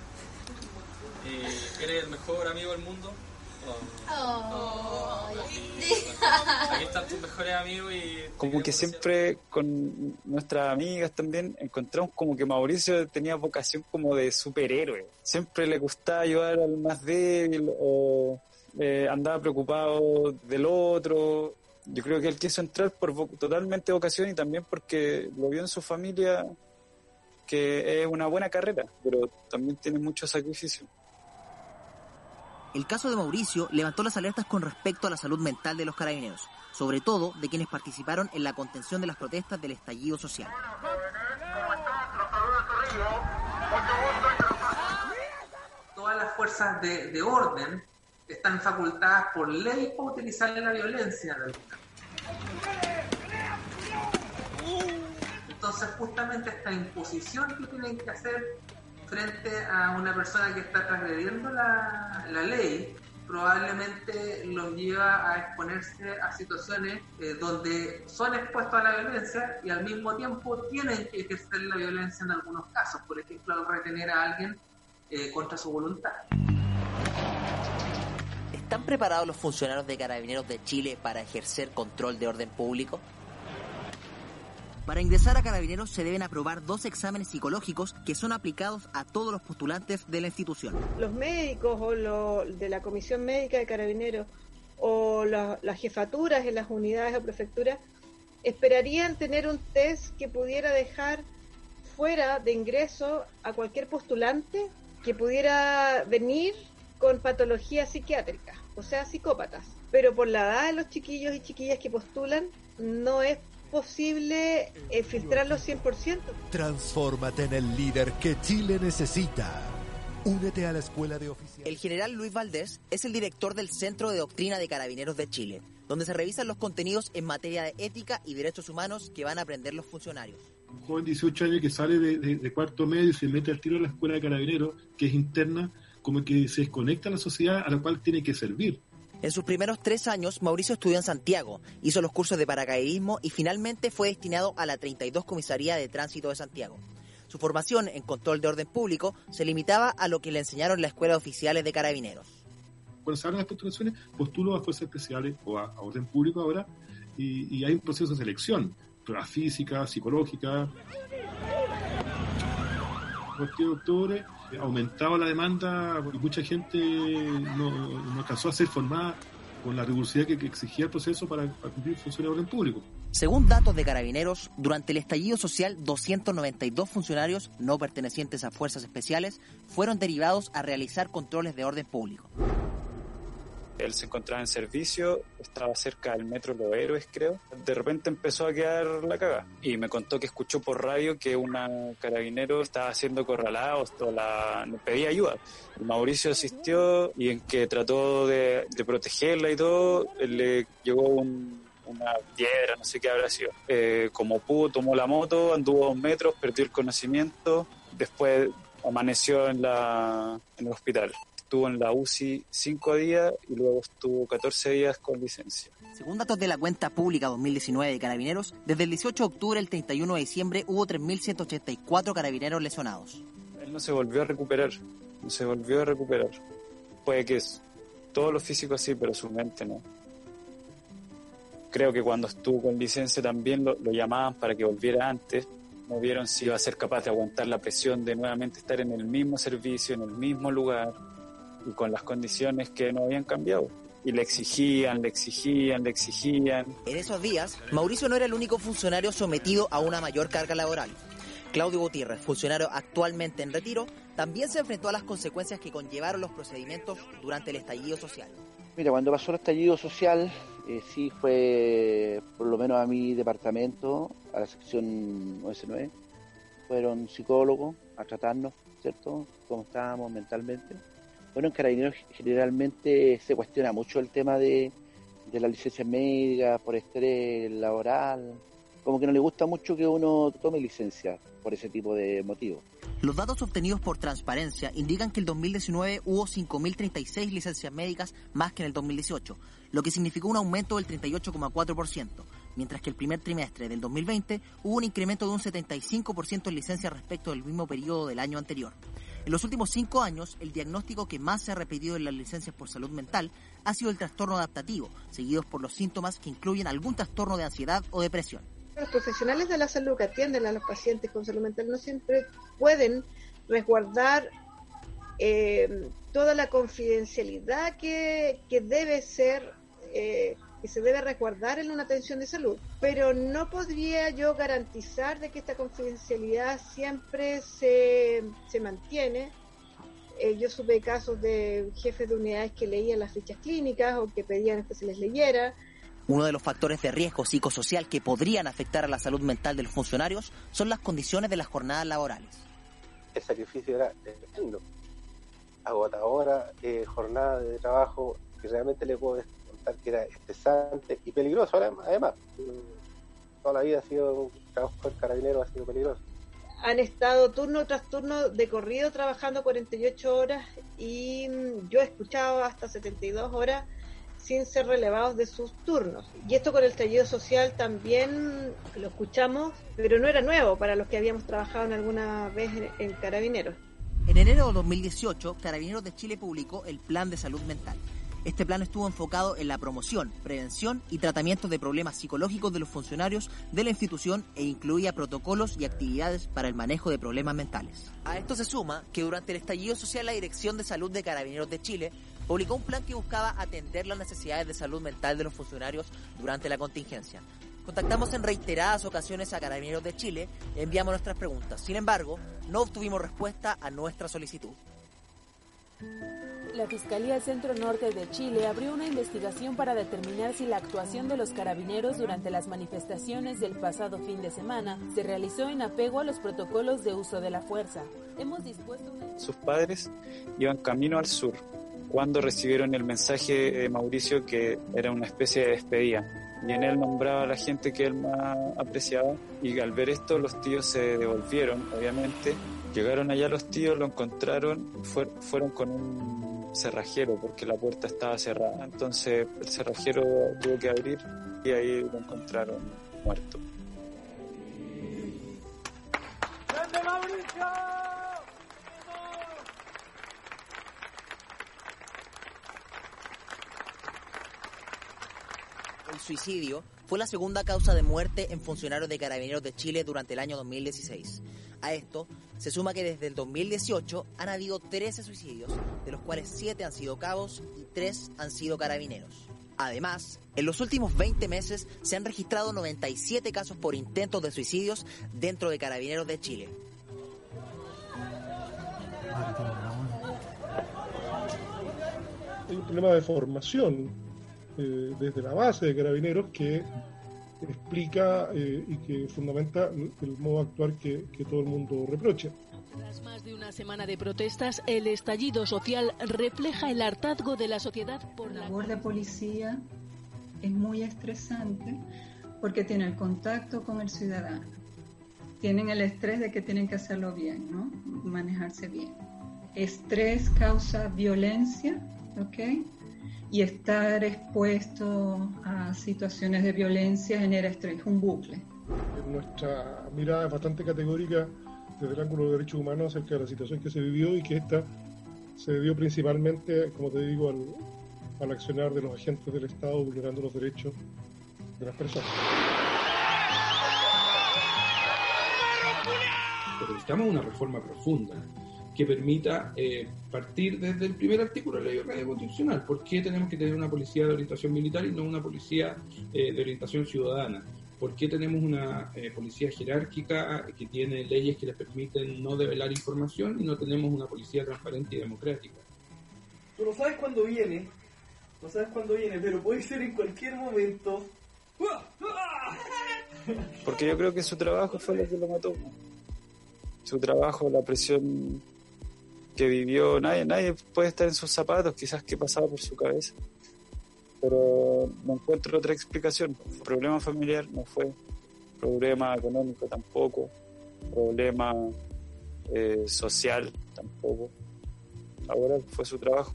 S14: Eh, ¿Eres el mejor amigo del mundo? Oh. Aquí están tus mejores amigos y...
S13: como que siempre con nuestras amigas también encontramos como que Mauricio tenía vocación como de superhéroe. Siempre le gustaba ayudar al más débil o eh, andaba preocupado del otro. Yo creo que él quiso entrar por vo- totalmente vocación y también porque lo vio en su familia que es una buena carrera, pero también tiene mucho sacrificio.
S12: El caso de Mauricio levantó las alertas con respecto a la salud mental de los carabineros, sobre todo de quienes participaron en la contención de las protestas del estallido social.
S15: todas las fuerzas de, de orden están facultadas por ley para utilizar la violencia. Entonces, justamente esta imposición que tienen que hacer frente a una persona que está transgrediendo la, la ley, probablemente los lleva a exponerse a situaciones eh, donde son expuestos a la violencia y al mismo tiempo tienen que ejercer la violencia en algunos casos, por ejemplo, retener a alguien eh, contra su voluntad.
S12: ¿Están preparados los funcionarios de carabineros de Chile para ejercer control de orden público? Para ingresar a Carabineros se deben aprobar dos exámenes psicológicos que son aplicados a todos los postulantes de la institución.
S16: Los médicos o lo, de la Comisión Médica de Carabineros o la- las jefaturas en las unidades o prefecturas esperarían tener un test que pudiera dejar fuera de ingreso a cualquier postulante que pudiera venir con patología psiquiátrica, o sea, psicópatas. Pero por la edad de los chiquillos y chiquillas que postulan, no es posible eh, filtrarlos 100%.
S6: Transfórmate en el líder que Chile necesita. Únete a la escuela de oficiales.
S12: El general Luis Valdés es el director del Centro de Doctrina de Carabineros de Chile, donde se revisan los contenidos en materia de ética y derechos humanos que van a aprender los funcionarios.
S17: un joven de 18 años que sale de, de- de cuarto medio y se mete al tiro a la escuela de carabineros, que es interna, como que se desconecta a la sociedad a la cual tiene que servir.
S12: En sus primeros tres años, Mauricio estudió en Santiago, hizo los cursos de paracaidismo y finalmente fue destinado a la 32 Comisaría de Tránsito de Santiago. Su formación en control de orden público se limitaba a lo que le enseñaron en la Escuela de Oficiales de Carabineros.
S17: Cuando se abren las postulaciones, postulo a fuerzas especiales o a, a orden público ahora, y, hay un proceso de selección, pruebas físicas, psicológicas. El 22 de octubre aumentaba la demanda y mucha gente no, no alcanzó a ser formada con la rigurosidad que, exigía el proceso para, para cumplir funciones de orden público.
S12: Según datos de Carabineros, durante el estallido social, 292 funcionarios no pertenecientes a fuerzas especiales fueron derivados a realizar controles de orden público.
S13: Él se encontraba en servicio, estaba cerca del metro Los Héroes, creo. De repente empezó a quedar la caga. Y me contó que escuchó por radio que una carabinero estaba siendo corralada o la pedía ayuda. Mauricio asistió y en que trató de, de protegerla y todo, le llegó un- una piedra, no sé qué habrá sido. Eh, como pudo, tomó la moto, anduvo dos metros, perdió el conocimiento. Después amaneció en, la, en el hospital. Estuvo en la UCI cinco días y luego estuvo 14 días con licencia.
S12: Según datos de la cuenta pública 2019 de Carabineros, desde el 18 de octubre al 31 de diciembre hubo 3.184 carabineros lesionados.
S13: Él no se volvió a recuperar, no se volvió a recuperar. Puede que es todo lo físico así, pero su mente no. Creo que cuando estuvo con licencia también lo, lo llamaban para que volviera antes. No vieron si iba a ser capaz de aguantar la presión de nuevamente estar en el mismo servicio, en el mismo lugar y con las condiciones que no habían cambiado. Y le exigían, le exigían, le exigían.
S12: En esos días, Mauricio no era el único funcionario sometido a una mayor carga laboral. Claudio Gutiérrez, funcionario actualmente en retiro, también se enfrentó a las consecuencias que conllevaron los procedimientos durante el estallido social.
S18: Mira, cuando pasó el estallido social, eh, sí fue, por lo menos a mi departamento, a la sección OS9, fueron psicólogos a tratarnos, ¿cierto? Cómo estábamos mentalmente. Bueno, en Carabineros generalmente se cuestiona mucho el tema de, de la licencia médica por estrés laboral. Como que no le gusta mucho que uno tome licencia por ese tipo de motivos.
S12: Los datos obtenidos por Transparencia indican que el 2019 hubo 5.036 licencias médicas más que en el 2018, lo que significó un aumento del 38,4%, mientras que el primer trimestre del 2020 hubo un incremento de un 75% en licencias respecto del mismo periodo del año anterior. En los últimos cinco años, el diagnóstico que más se ha repetido en las licencias por salud mental ha sido el trastorno adaptativo, seguidos por los síntomas que incluyen algún trastorno de ansiedad o depresión.
S16: Los profesionales de la salud que atienden a los pacientes con salud mental no siempre pueden resguardar eh, toda la confidencialidad que, que debe ser, eh, que se debe resguardar en una atención de salud. Pero no podría yo garantizar de que esta confidencialidad siempre se, se mantiene. Eh, yo supe casos de jefes de unidades que leían las fichas clínicas o que pedían que se les leyera.
S12: Uno de los factores de riesgo psicosocial que podrían afectar a la salud mental de los funcionarios son las condiciones de las jornadas laborales.
S19: el sacrificio era tremendo. Agotadora, eh, jornada de trabajo que realmente le puedo que era estresante y peligroso adem- además. Toda la vida ha sido, un trabajo con carabinero ha sido peligroso.
S16: han estado turno tras turno de corrido trabajando 48 horas y mm, yo he escuchado hasta 72 horas sin ser relevados de sus turnos. Y esto con el estallido social también lo escuchamos, pero no era nuevo para los que habíamos trabajado en alguna vez en, en Carabineros.
S12: En enero de 2018, Carabineros de Chile publicó el Plan de Salud Mental. Este plan estuvo enfocado en la promoción, prevención y tratamiento de problemas psicológicos de los funcionarios de la institución e incluía protocolos y actividades para el manejo de problemas mentales. A esto se suma que durante el estallido social la Dirección de Salud de Carabineros de Chile publicó un plan que buscaba atender las necesidades de salud mental de los funcionarios durante la contingencia. Contactamos en reiteradas ocasiones a Carabineros de Chile y enviamos nuestras preguntas. Sin embargo, no obtuvimos respuesta a nuestra solicitud.
S20: La Fiscalía Centro Norte de Chile abrió una investigación para determinar si la actuación de los carabineros durante las manifestaciones del pasado fin de semana se realizó en apego a los protocolos de uso de la fuerza.
S13: Sus padres iban camino al sur cuando recibieron el mensaje de Mauricio que era una especie de despedida. Y en él nombraba a la gente que él más apreciaba y al ver esto los tíos se devolvieron, obviamente. Llegaron allá los tíos, lo encontraron, fue- fueron con un cerrajero porque la puerta estaba cerrada. Entonces el cerrajero tuvo que abrir y ahí lo encontraron muerto.
S12: El suicidio fue la segunda causa de muerte en funcionarios de Carabineros de Chile durante el año 2016. A esto se suma que desde el 2018 han habido 13 suicidios, de los cuales 7 han sido cabos y 3 han sido carabineros. Además, en los últimos 20 meses se han registrado 97 casos por intentos de suicidios dentro de Carabineros de Chile.
S21: Hay un problema de formación eh, desde la base de carabineros que explica eh, y que fundamenta el modo de actuar que, que todo el mundo reprocha.
S22: Tras más de una semana de protestas, el estallido social refleja el hartazgo de la sociedad por
S23: La
S22: la
S23: labor de policía es muy estresante porque tiene el contacto con el ciudadano. Tienen el estrés de que tienen que hacerlo bien, ¿no? Manejarse bien. Estrés causa violencia, ¿ok? Y estar expuesto a situaciones de violencia genera estrés, un bucle.
S21: Nuestra mirada es bastante categórica desde el ángulo de derechos humanos acerca de la situación que se vivió y que esta se debió principalmente, como te digo, al, al accionar de los agentes del Estado vulnerando los derechos de las personas.
S24: necesitamos una reforma profunda que permita eh, partir desde el primer artículo de la ley orgánica constitucional. ¿Por qué tenemos que tener una policía de orientación militar y no una policía eh, de orientación ciudadana? ¿Por qué tenemos una eh, policía jerárquica que tiene leyes que les permiten no develar información y no tenemos una policía transparente y democrática?
S25: Tú no sabes cuándo viene, no sabes cuándo viene, pero puede ser en cualquier momento.
S13: Porque yo creo que su trabajo fue lo que lo mató. Su trabajo, la presión que vivió, nadie, nadie puede estar en sus zapatos, quizás qué pasaba por su cabeza. Pero no encuentro otra explicación. Problema familiar no fue, problema económico tampoco, problema eh, social tampoco. Ahora fue su trabajo.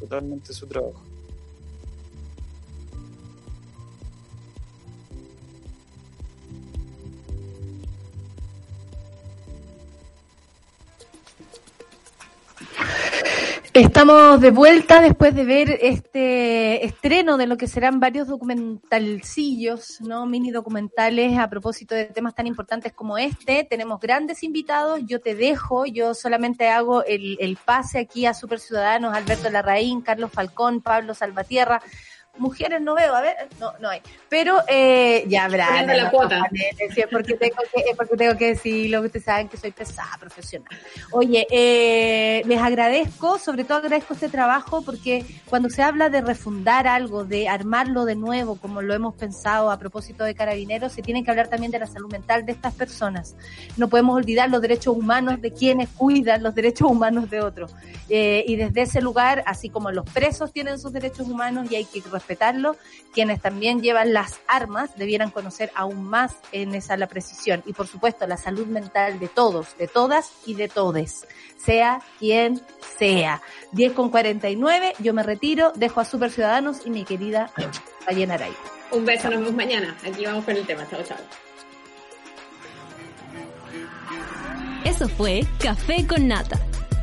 S13: Totalmente su trabajo.
S2: Estamos de vuelta después de ver este estreno de lo que serán varios documentalcillos, ¿no? Mini documentales a propósito de temas tan importantes como este. Tenemos grandes invitados. Yo te dejo. Yo solamente hago el, el pase aquí a Super Ciudadanos, Alberto Larraín, Carlos Falcón, Pablo Salvatierra. Mujeres no veo, a ver, no, no hay. Pero eh, ya habrá.
S8: La
S2: no,
S8: cuota.
S2: porque tengo que, porque tengo que decirlo, que ustedes saben que soy pesada profesional. Oye, eh, les agradezco, sobre todo agradezco este trabajo porque cuando se habla de refundar algo, de armarlo de nuevo, como lo hemos pensado a propósito de carabineros, se tiene que hablar también de la salud mental de estas personas. No podemos olvidar los derechos humanos de quienes cuidan los derechos humanos de otros. Eh, y desde ese lugar, así como los presos tienen sus derechos humanos y hay que respetarlo. Quienes también llevan las armas debieran conocer aún más en esa la precisión. Y por supuesto, la salud mental de todos, de todas y de todes, sea quien sea. 10 con 49, yo me retiro, dejo a Super Ciudadanos y mi querida Ballena Aray.
S8: Un beso, nos vemos mañana. Aquí vamos con el tema. Chao, chao.
S1: Eso fue Café con Nata.